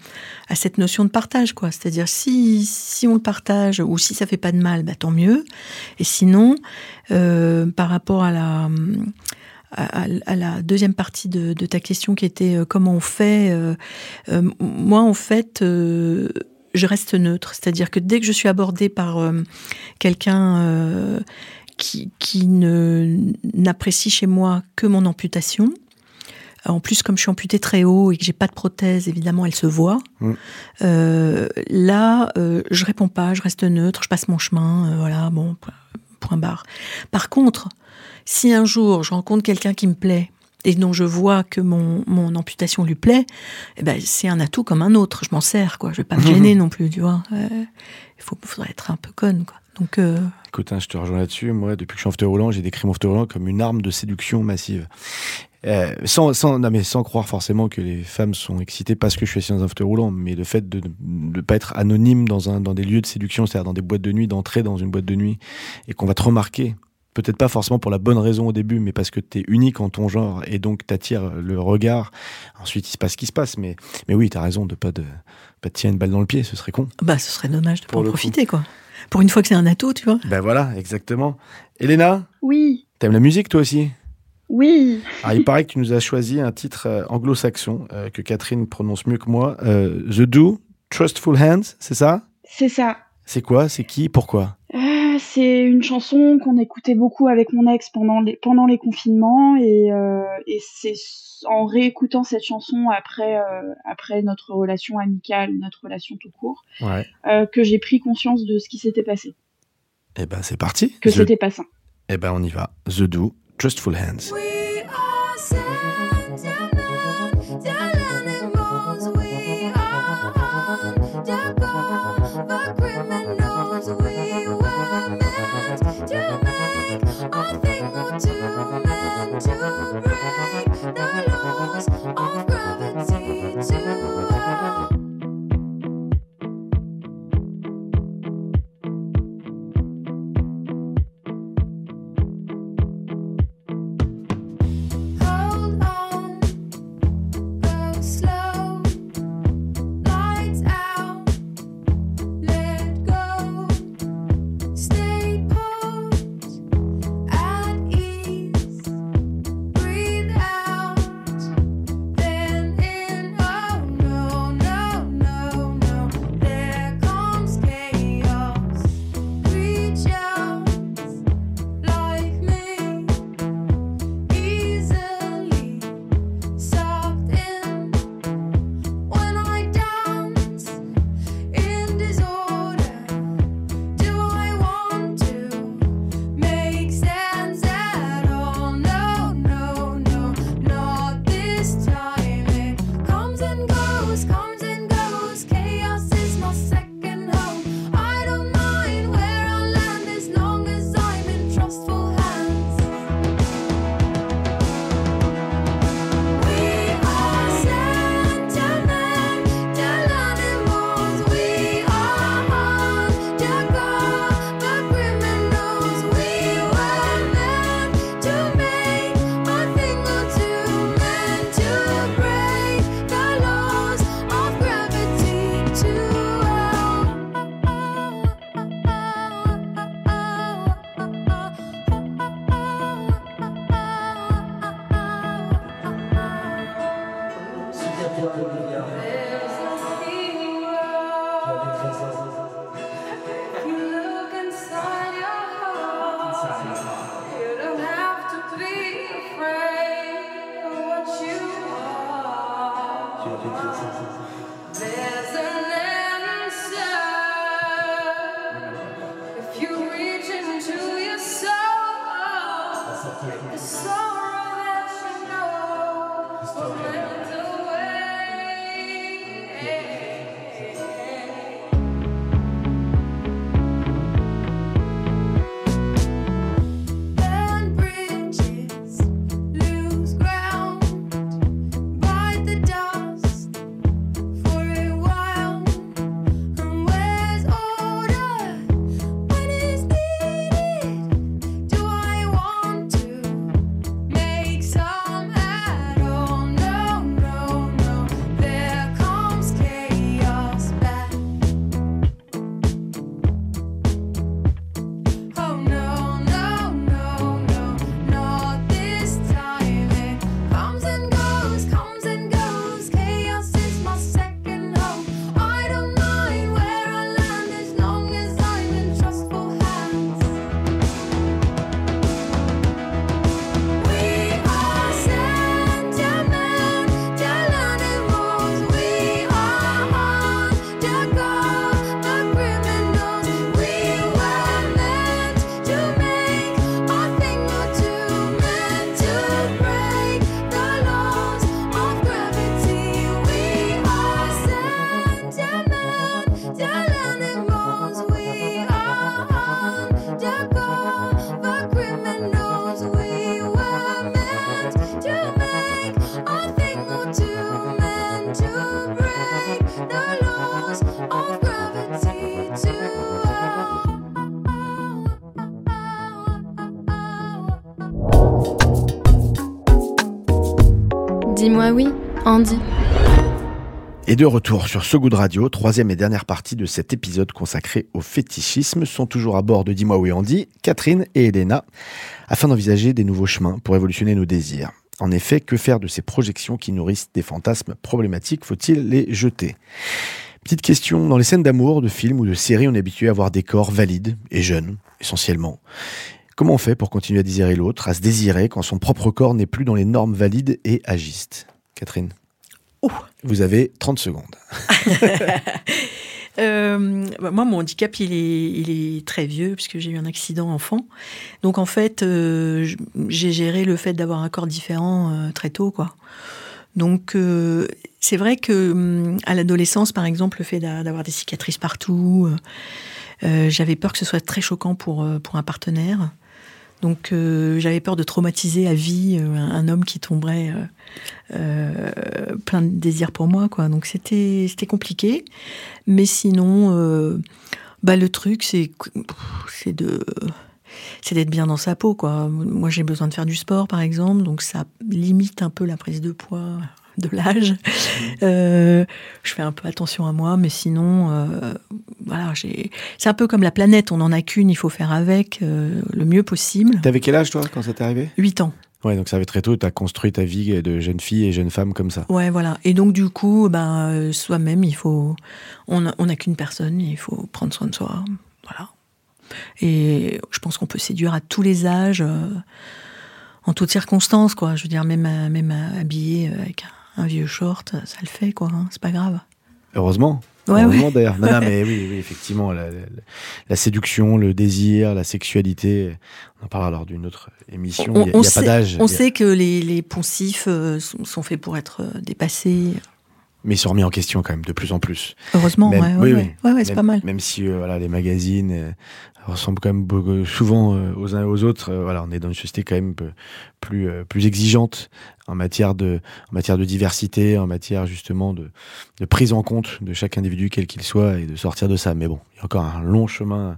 à cette notion de partage, quoi. C'est-à-dire si, si on le partage ou si ça fait pas de mal, bah, tant mieux. Et sinon, euh, par rapport à la, à, la deuxième partie de, ta question qui était euh, comment on fait, moi en fait, je reste neutre. C'est-à-dire que dès que je suis abordée par quelqu'un qui, qui n'apprécie chez moi que mon amputation, en plus, comme je suis amputée très haut et que j'ai pas de prothèse, évidemment, elle se voit. Mm. Euh, là, euh, je réponds pas, je reste neutre, je passe mon chemin, euh, voilà, bon, po- point barre. Par contre, si un jour je rencontre quelqu'un qui me plaît et dont je vois que mon, mon amputation lui plaît, eh ben, c'est un atout comme un autre. Je m'en sers, quoi. Je vais pas me gêner non plus, tu vois. Euh, Il faudrait être un peu conne, quoi. Donc, euh, Écoute, hein, je te rejoins là-dessus. Moi, depuis que je suis en fauteuil roulant, j'ai décrit mon fauteuil roulant comme une arme de séduction massive. Euh, sans, sans, non, mais sans croire forcément que les femmes sont excitées parce que je suis assis dans un fauteuil roulant, mais le fait de ne pas être anonyme dans, un, dans des lieux de séduction, c'est-à-dire dans des boîtes de nuit, d'entrer dans une boîte de nuit, et qu'on va te remarquer, peut-être pas forcément pour la bonne raison au début, mais parce que tu es unique en ton genre, et donc t'attires le regard. Ensuite, il se passe ce qui se passe, mais, mais oui, t'as raison de pas, de pas te tirer une balle dans le pied, ce serait con. bah, ce serait dommage de pas Pour en le coup. profiter, quoi. Pour une fois que c'est un atout, tu vois. Ben voilà, exactement. Elena, Oui, t'aimes la musique toi aussi? Oui. Ah, il paraît que tu nous as choisi un titre euh, anglo-saxon euh, que Catherine prononce mieux que moi. Euh, The Do, Trustful Hands, c'est ça? C'est ça. C'est quoi? C'est qui? Pourquoi? Euh, c'est une chanson qu'on écoutait beaucoup avec mon ex pendant les, pendant les confinements et, et c'est en réécoutant cette chanson après, après notre relation amicale, notre relation tout court, Ouais. que j'ai pris conscience de ce qui s'était passé, Eh ben c'est parti. que The- c'était pas sain. Eh ben on y va. The Do, Trustful Hands. Story. Dis-moi oui, Andy. Et de retour sur So Good Radio, troisième et dernière partie de cet épisode consacré au fétichisme, sont toujours à bord de Dis-moi oui Andy, Catherine et Elena, afin d'envisager des nouveaux chemins pour évolutionner nos désirs. En effet, que faire de ces projections qui nourrissent des fantasmes problématiques Faut-il les jeter? Petite question, dans les scènes d'amour, de films ou de séries, on est habitué à voir des corps valides et jeunes, essentiellement. Comment on fait pour continuer à désirer l'autre, à se désirer quand son propre corps n'est plus dans les normes valides et agistes? Catherine. Vous avez 30 secondes. Euh, bah, moi, mon handicap, il est, il est très vieux puisque j'ai eu un accident enfant. Donc, en fait, euh, j'ai géré le fait d'avoir un corps différent euh, très tôt, quoi. Donc, c'est vrai que hum, à l'adolescence, par exemple, le fait d'a- d'avoir des cicatrices partout, j'avais peur que ce soit très choquant pour pour un partenaire. Donc, euh, j'avais peur de traumatiser à vie euh, un, homme qui tomberait euh, plein de désirs pour moi, quoi. Donc, c'était compliqué. Mais sinon, bah, le truc, c'est de d'être bien dans sa peau, quoi. Moi, j'ai besoin de faire du sport, par exemple, donc ça limite un peu la prise de poids de l'âge. Euh, je fais un peu attention à moi, mais sinon, euh, voilà, j'ai. C'est un peu comme la planète, on n'en a qu'une, il faut faire avec euh, le mieux possible. T'avais quel âge toi quand ça t'est arrivé? 8 ans. Ouais, donc ça avait très tôt, t'as construit ta vie de jeune fille et jeune femme comme ça. Ouais, voilà. Et donc, du coup, ben, soi-même, il faut. On n'a on qu'une personne, il faut prendre soin de soi. Voilà. Et je pense qu'on peut séduire à tous les âges, en toutes circonstances, quoi. Je veux dire, même, à- même à- habillé avec un, vieux short, ça le fait, quoi. hein. C'est pas grave. Heureusement. Ouais, Heureusement ouais. d'ailleurs. Non, non, mais oui, oui, effectivement, la, la- la séduction, le désir, la sexualité, on en parlera lors d'une autre émission. On- Il n'y a, on il y a pas sait- d'âge. On a- sait que les, les poncifs euh, sont, sont faits pour être euh, dépassés. Mais ils sont remis en question quand même de plus en plus. Heureusement, Même- ouais, oui, ouais, oui. c'est pas mal. Même si euh, voilà, les magazines euh, ressemblent quand même beaucoup- souvent euh, aux uns et aux autres. euh, voilà, on est dans une société quand même plus, euh, plus exigeante en matière, de, en matière de diversité, en matière justement de, de prise en compte de chaque individu, quel qu'il soit, et de sortir de ça. Mais bon, il y a encore un long chemin,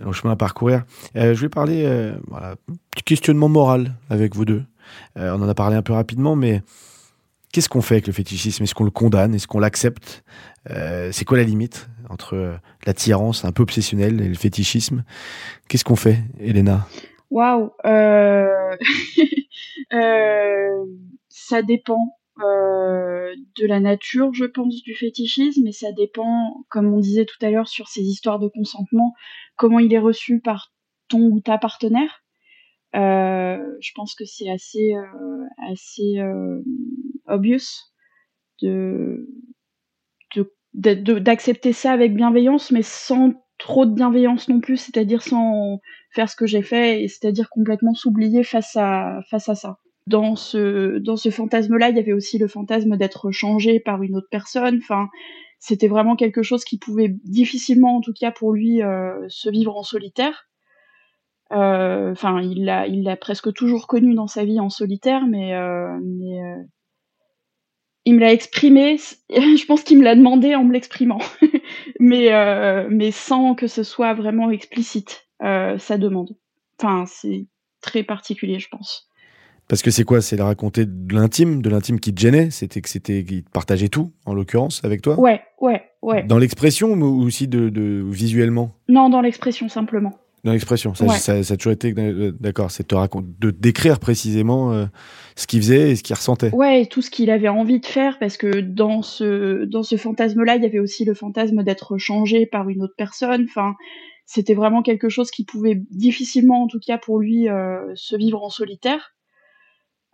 un long chemin à parcourir. Euh, je vais parler euh, voilà, du questionnement moral avec vous deux. Euh, on en a parlé un peu rapidement, mais qu'est-ce qu'on fait avec le fétichisme? Est-ce qu'on le condamne? Est-ce qu'on l'accepte? Euh, C'est quoi la limite entre euh, l'attirance un peu obsessionnelle et le fétichisme? Qu'est-ce qu'on fait, Elena? Waouh. Euh... Ça dépend de la nature, je pense, du fétichisme, et ça dépend, comme on disait tout à l'heure sur ces histoires de consentement, comment il est reçu par ton ou ta partenaire. Je pense que c'est assez, assez obvious de d'accepter ça avec bienveillance, mais sans trop de bienveillance non plus, c'est-à-dire sans faire ce que j'ai fait, et c'est-à-dire complètement s'oublier face à, face à ça. Dans ce, dans ce fantasme-là, il y avait aussi le fantasme d'être changé par une autre personne. Enfin, c'était vraiment quelque chose qui pouvait difficilement, en tout cas pour lui, euh, se vivre en solitaire. Euh, Enfin, il l'a, il l'a presque toujours connu dans sa vie en solitaire, mais, mais euh, il me l'a exprimé. Je pense qu'il me l'a demandé en me l'exprimant, mais euh, mais sans que ce soit vraiment explicite euh, sa demande. Enfin, c'est très particulier, je pense. Parce que c'est quoi? C'est de raconter de l'intime, de l'intime qui te gênait? C'était que c'était qu'il partageait tout, en l'occurrence, avec toi? Ouais, ouais, ouais. Dans l'expression ou aussi de, de visuellement? Non, dans l'expression simplement. Dans l'expression, ça, Ouais. ça, ça a toujours été euh, d'accord. C'est te de décrire précisément euh, ce qu'il faisait et ce qu'il ressentait. Ouais, et tout ce qu'il avait envie de faire, parce que dans ce dans ce fantasme-là, il y avait aussi le fantasme d'être changé par une autre personne. Enfin, c'était vraiment quelque chose qui pouvait difficilement, en tout cas pour lui, euh, se vivre en solitaire.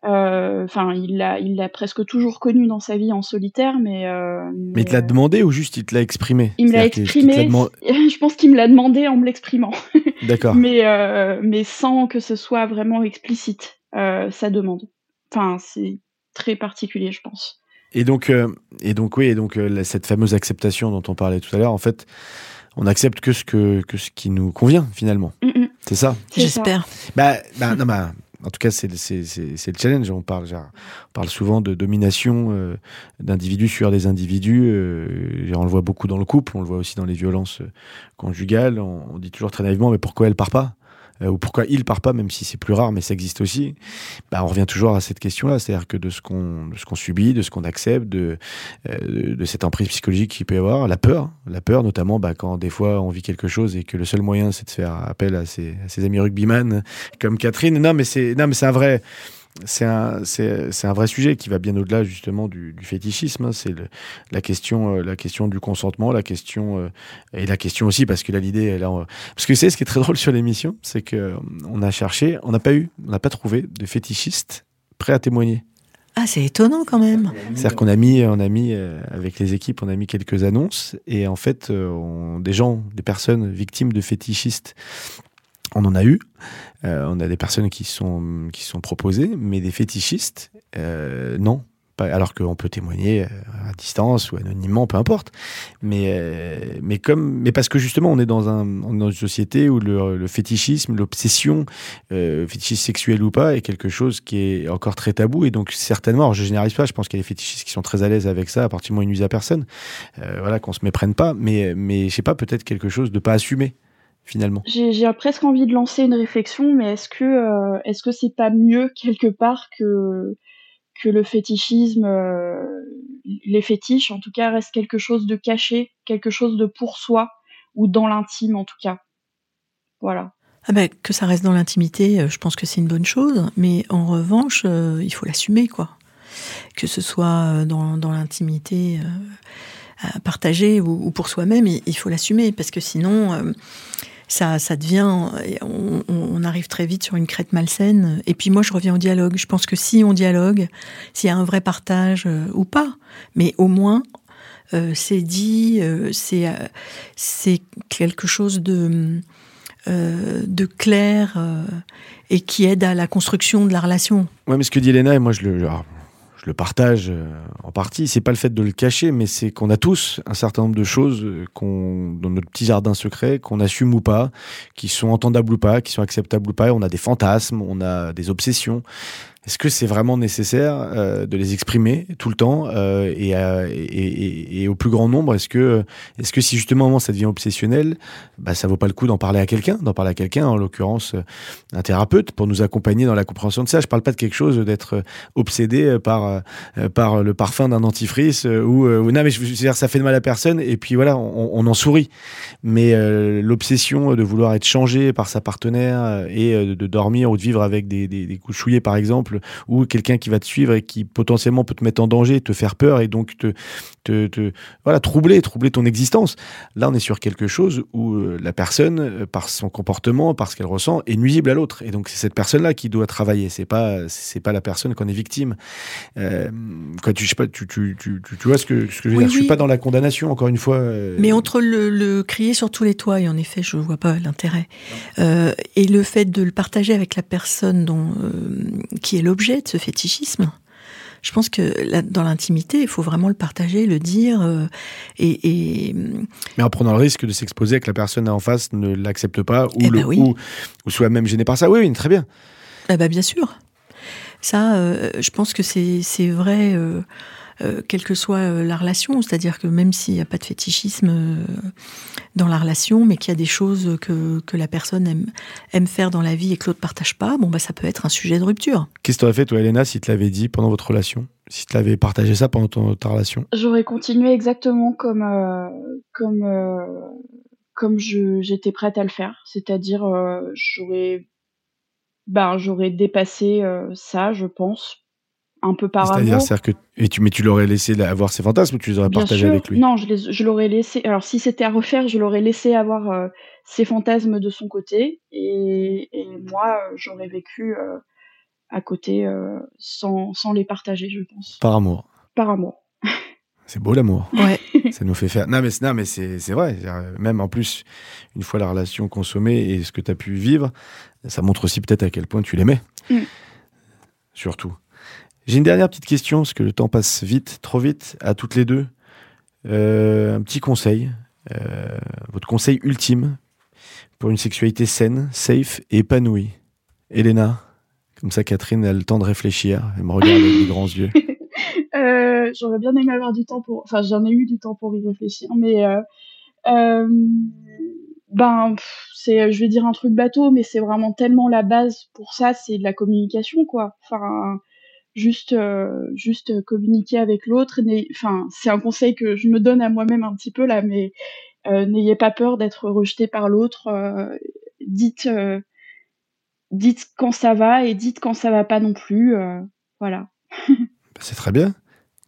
Euh, Enfin, il l'a il l'a presque toujours connu dans sa vie en solitaire, mais euh, Mais il te l'a demandé ou juste il te l'a exprimé? Il me l'a exprimé. Je pense qu'il me l'a demandé en me l'exprimant. D'accord. mais euh, mais sans que ce soit vraiment explicite euh, sa demande. Enfin, c'est très particulier, je pense. Et donc, euh, et donc oui, et donc euh, cette fameuse acceptation dont on parlait tout à l'heure, en fait, on accepte que ce que, que ce qui nous convient finalement. Mm, mm. C'est ça. C'est ça? J'espère. Bah, bah, non, bah, en tout cas, c'est le- challenge. On parle, souvent de domination euh, d'individus sur des individus. euh, on le voit beaucoup dans le couple, on le voit aussi dans les violences euh, conjugales. On, dit toujours très naïvement, mais pourquoi elle part pas? Ou pourquoi il part pas, même si c'est plus rare, mais ça existe aussi. Bah, on revient toujours à cette question-là, c'est-à-dire que de ce qu'on qu'on subit, de ce qu'on accepte, de, euh, de cette emprise psychologique qu'il peut y avoir, la peur, la peur notamment bah, quand des fois on vit quelque chose et que le seul moyen c'est de faire appel à ses, à ses amis rugbyman comme Catherine. Non, mais c'est un vrai c'est un, c'est, un vrai sujet qui va bien au-delà justement du, du fétichisme. Hein. C'est la question, euh, la question du consentement, la question euh, et la question aussi parce que là l'idée, elle parce que c'est ce qui est très drôle sur l'émission, c'est que euh, on a cherché, on n'a pas eu, on n'a pas trouvé de fétichistes prêts à témoigner. Ah, c'est étonnant quand même. C'est-à-dire qu'on a mis, on a mis avec les équipes, on a mis quelques annonces et en fait, on, des gens, des personnes victimes de fétichistes on en a eu. Euh, on a des personnes qui sont, qui sont proposées, mais des fétichistes, euh, non. Alors qu'on peut témoigner euh, à distance ou anonymement, peu importe. Mais, mais, parce que justement, on est dans, un, dans une société où le, fétichisme, l'obsession, fétichisme sexuel ou pas, est quelque chose qui est encore très tabou. Et donc, certainement, alors je généralise pas, je pense qu'il y a des fétichistes qui sont très à l'aise avec ça, à partir du moment où ils nuisent à personne. voilà, qu'on se méprenne pas. Mais, mais je sais pas, peut-être quelque chose de pas assumé finalement J'ai presque envie de lancer une réflexion, mais est-ce que euh, est-ce que c'est pas mieux quelque part que que le fétichisme, euh, les fétiches en tout cas restent quelque chose de caché, quelque chose de pour soi ou dans l'intime en tout cas? Voilà. Ah ben, que ça reste dans l'intimité, euh, je pense que c'est une bonne chose, mais en revanche, il faut l'assumer, quoi. Que ce soit dans, dans l'intimité partagée ou, ou, pour soi-même, il, faut l'assumer, parce que sinon, ça, devient, on, arrive très vite sur une crête malsaine. Et puis moi, je reviens au dialogue. Je pense que si on dialogue, s'il y a un vrai partage euh, ou pas, mais au moins euh, c'est dit, euh, c'est c'est quelque chose de de clair et qui aide à la construction de la relation. Ouais, mais ce que dit Elena, et moi je le, le partage euh, en partie. C'est pas le fait de le cacher, mais c'est qu'on a tous un certain nombre de choses euh, qu'on, dans notre petit jardin secret, qu'on assume ou pas, qui sont entendables ou pas, qui sont acceptables ou pas. On a des fantasmes, on a des obsessions. Est-ce que c'est vraiment nécessaire euh, de les exprimer tout le temps euh, et, euh, et, et, au plus grand nombre? Est-ce que, est-ce que si justement ça devient obsessionnel, bah, ça vaut pas le coup d'en parler à quelqu'un, d'en parler à quelqu'un, en l'occurrence un thérapeute, pour nous accompagner dans la compréhension de ça? Je parle pas de quelque chose d'être obsédé par par le parfum d'un dentifrice ou, ou, non, mais je veux dire ça fait de mal à personne et puis voilà, on, on en sourit. Mais l'obsession de vouloir être changé par sa partenaire et de dormir ou de vivre avec des, des, des couches par exemple ou quelqu'un qui va te suivre et qui potentiellement peut te mettre en danger, te faire peur et donc te, te, voilà, troubler, troubler ton existence. Là, on est sur quelque chose où euh, la personne, euh, par son comportement, par ce qu'elle ressent, est nuisible à l'autre. Et donc, c'est cette personne-là qui doit travailler. C'est pas, c'est pas la personne qu'on est victime. Euh, tu, je sais pas, tu, tu, tu, tu, vois ce que, ce que je veux dire. Je suis pas dans la condamnation, encore une fois. Mais entre le, crier sur tous les toits, et en effet, je vois pas l'intérêt, et le fait de le partager avec la personne dont, qui est l'objet de ce fétichisme, je pense que dans l'intimité, il faut vraiment le partager, le dire. Euh, et, Mais en prenant le risque de s'exposer que la personne en face ne l'accepte pas ou, eh le, ben ou, soit même gêné par ça. Oui, oui très bien. Eh ben, bien sûr. Ça, euh, je pense que c'est vrai. Euh, euh, quelle que soit euh, la relation. C'est-à-dire que même s'il n'y a pas de fétichisme euh, dans la relation, mais qu'il y a des choses que, que la personne aime, aime faire dans la vie et que l'autre ne partage pas, bon, bah, ça peut être un sujet de rupture. Qu'est-ce que tu aurais fait, toi, Elena, si tu l'avais dit pendant votre relation? Si tu l'avais partagé ça pendant ton, ta relation? J'aurais continué exactement comme, comme, comme j'étais prête à le faire. C'est-à-dire, j'aurais ben, j'aurais dépassé ça, je pense, un peu par C'est-à-dire, que et tu mais tu l'aurais laissé avoir ses fantasmes ou tu les aurais partagés avec lui? Non, je, je l'aurais laissé. Alors si c'était à refaire, je l'aurais laissé avoir euh, ses fantasmes de son côté et, et moi euh, j'aurais vécu euh, à côté sans, sans les partager, je pense. Par amour. Par amour. C'est beau l'amour. Ouais. Ça nous fait faire. Non mais non mais c'est c'est vrai. Même en plus, une fois la relation consommée et ce que tu as pu vivre, ça montre aussi peut-être à quel point tu l'aimais. Mm. Surtout. J'ai une dernière petite question, parce que le temps passe vite, trop vite, à toutes les deux. Euh, un petit conseil, euh, votre conseil ultime pour une sexualité saine, safe et épanouie. Elena, comme ça Catherine a le temps de réfléchir, elle me regarde avec des grands yeux. Euh, j'aurais bien aimé avoir du temps pour... Enfin, j'en ai eu du temps pour y réfléchir, mais ben, c'est, je vais dire un truc bateau, mais c'est vraiment tellement la base pour ça, c'est de la communication, quoi. Enfin, juste, euh, juste communiquer avec l'autre. Enfin, c'est un conseil que je me donne à moi-même un petit peu là, mais euh, n'ayez pas peur d'être rejeté par l'autre. euh, dites, euh, dites quand ça va et dites quand ça va pas non plus. voilà. Bah, C'est très bien,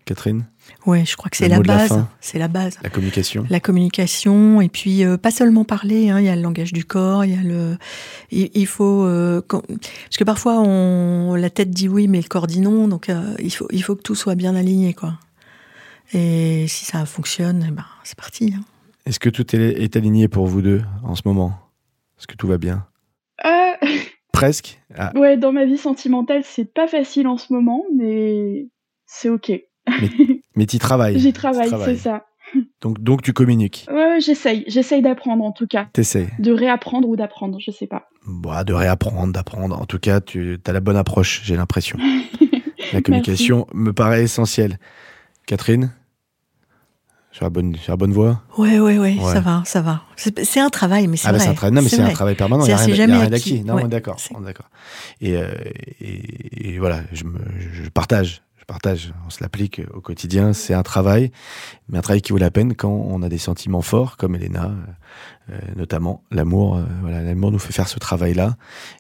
Catherine. Ouais, je crois que c'est Le la mot de la base. fin. C'est la base. La communication. La communication et puis euh, pas seulement parler. hein, Il y a le langage du corps. Il y a le. Il, il faut euh, quand- parce que parfois on la tête dit oui mais le corps dit non. Donc euh, il faut il faut que tout soit bien aligné quoi. Et si ça fonctionne, eh ben c'est parti. hein. Est-ce que tout est, est aligné pour vous deux en ce moment? Est-ce que tout va bien? Euh, Presque? Ah, ouais, dans ma vie sentimentale, c'est pas facile en ce moment, mais c'est ok. Mais tu travailles. J'y travaille, c'est ça. Donc, donc tu communiques. Ouais, ouais, j'essaye, j'essaye d'apprendre en tout cas, T'essayes. de réapprendre ou d'apprendre, je sais pas. Bah, de réapprendre, d'apprendre. En tout cas, tu as la bonne approche, j'ai l'impression. La communication me paraît essentielle. Catherine? Sur la, bonne, sur la bonne voie? Ouais, ouais, ouais, Ouais. ça va, ça va. C'est un travail, mais c'est Ah, bah, vrai. c'est un travail. Non, mais c'est un travail permanent. Il n'y a rien, d'acquis. Non, Ouais. on est d'accord. D'accord. Et, euh, et, et voilà, je, me, je partage. Partage. On se l'applique au quotidien. C'est un travail, mais un travail qui vaut la peine quand on a des sentiments forts, comme Elena, euh, euh, notamment l'amour. euh, voilà, l'amour nous fait faire ce travail-là,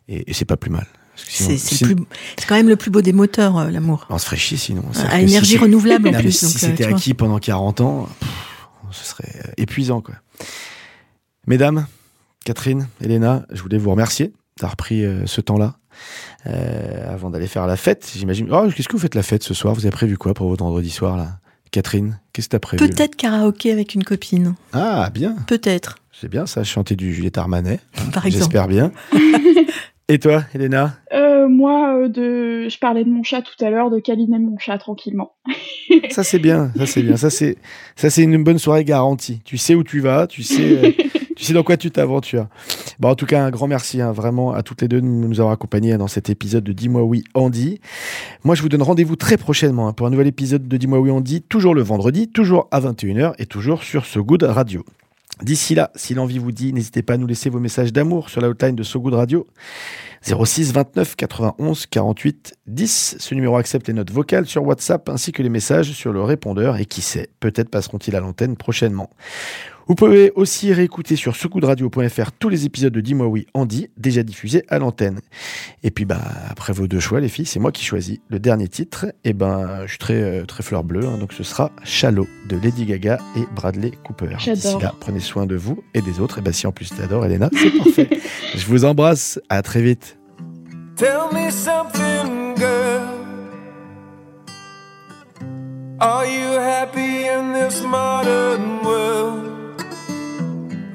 et, et c'est pas plus mal. C'est quand même le plus beau des moteurs, euh, l'amour. on se ferait chier sinon. À si énergie renouvelable en plus. si c'était vois. acquis pendant 40 ans, pff, ce serait épuisant. Quoi. Mesdames, Catherine, Elena, je voulais vous remercier d'avoir pris euh, ce temps-là euh, avant d'aller faire la fête. J'imagine. Oh, qu'est-ce que vous faites la fête ce soir? Vous avez prévu quoi pour votre vendredi soir là? Catherine, qu'est-ce que tu as prévu? Peut-être karaoké avec une copine. Ah, bien. Peut-être, C'est bien ça, chanter du Juliette Armanet. par exemple. J'espère bien. Et toi, Elena? Euh, moi, euh, de... je parlais de mon chat tout à l'heure, de câliner mon chat tranquillement. Ça c'est bien, ça c'est bien, ça c'est ça c'est une bonne soirée garantie. Tu sais où tu vas, tu sais euh, tu sais dans quoi tu t'aventures. Bon en tout cas un grand merci hein, vraiment à toutes les deux de nous avoir accompagnés dans cet épisode de Dis-moi oui Andy. Moi je vous donne rendez-vous très prochainement hein, pour un nouvel épisode de Dis-moi oui Andy, toujours le vendredi, toujours à 21h et toujours sur So Good Radio. D'ici là, si l'envie vous dit, n'hésitez pas à nous laisser vos messages d'amour sur la hotline de So Good Radio. 06 29 91 48 10. Ce numéro accepte les notes vocales sur WhatsApp ainsi que les messages sur le répondeur et qui sait, peut-être passeront-ils à l'antenne prochainement. Vous pouvez aussi réécouter sur secoudradio.fr tous les épisodes de Dis-moi oui Andy déjà diffusés à l'antenne. Et puis bah après vos deux choix les filles, c'est moi qui choisis le dernier titre et ben je suis très euh, très fleur bleue hein, donc ce sera Shallow de Lady Gaga et Bradley Cooper. J'adore. D'ici là, prenez soin de vous et des autres et ben si en plus t'adores Elena, c'est parfait. je vous embrasse, à très vite. Tell me something, girl. Are you happy in this modern world?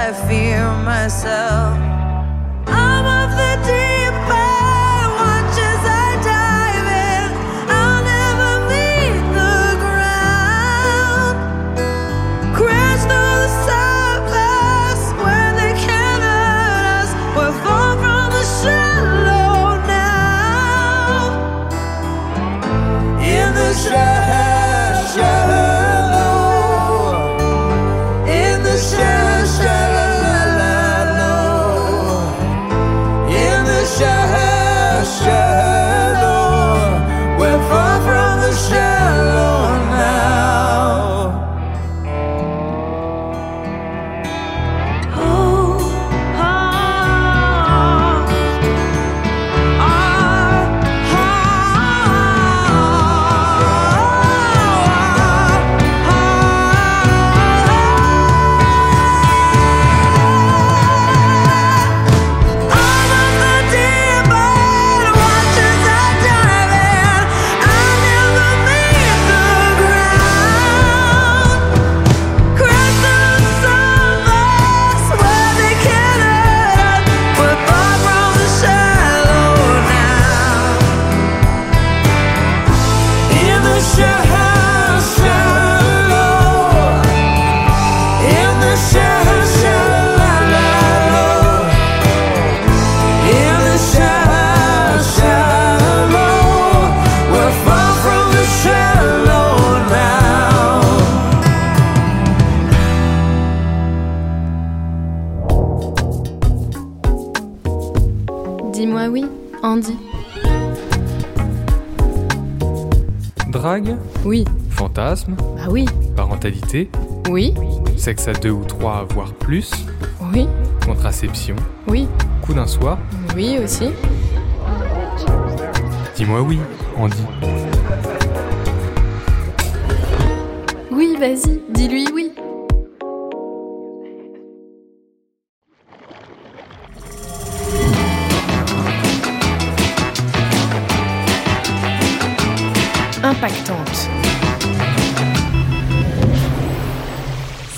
I fear myself. Drague, Oui. fantasme, Bah oui. parentalité, Oui. sexe à deux ou trois, voire plus, Oui. contraception, Oui. coup d'un soir. Oui aussi. Dis-moi oui, Andy. Oui, vas-y, dis-lui oui.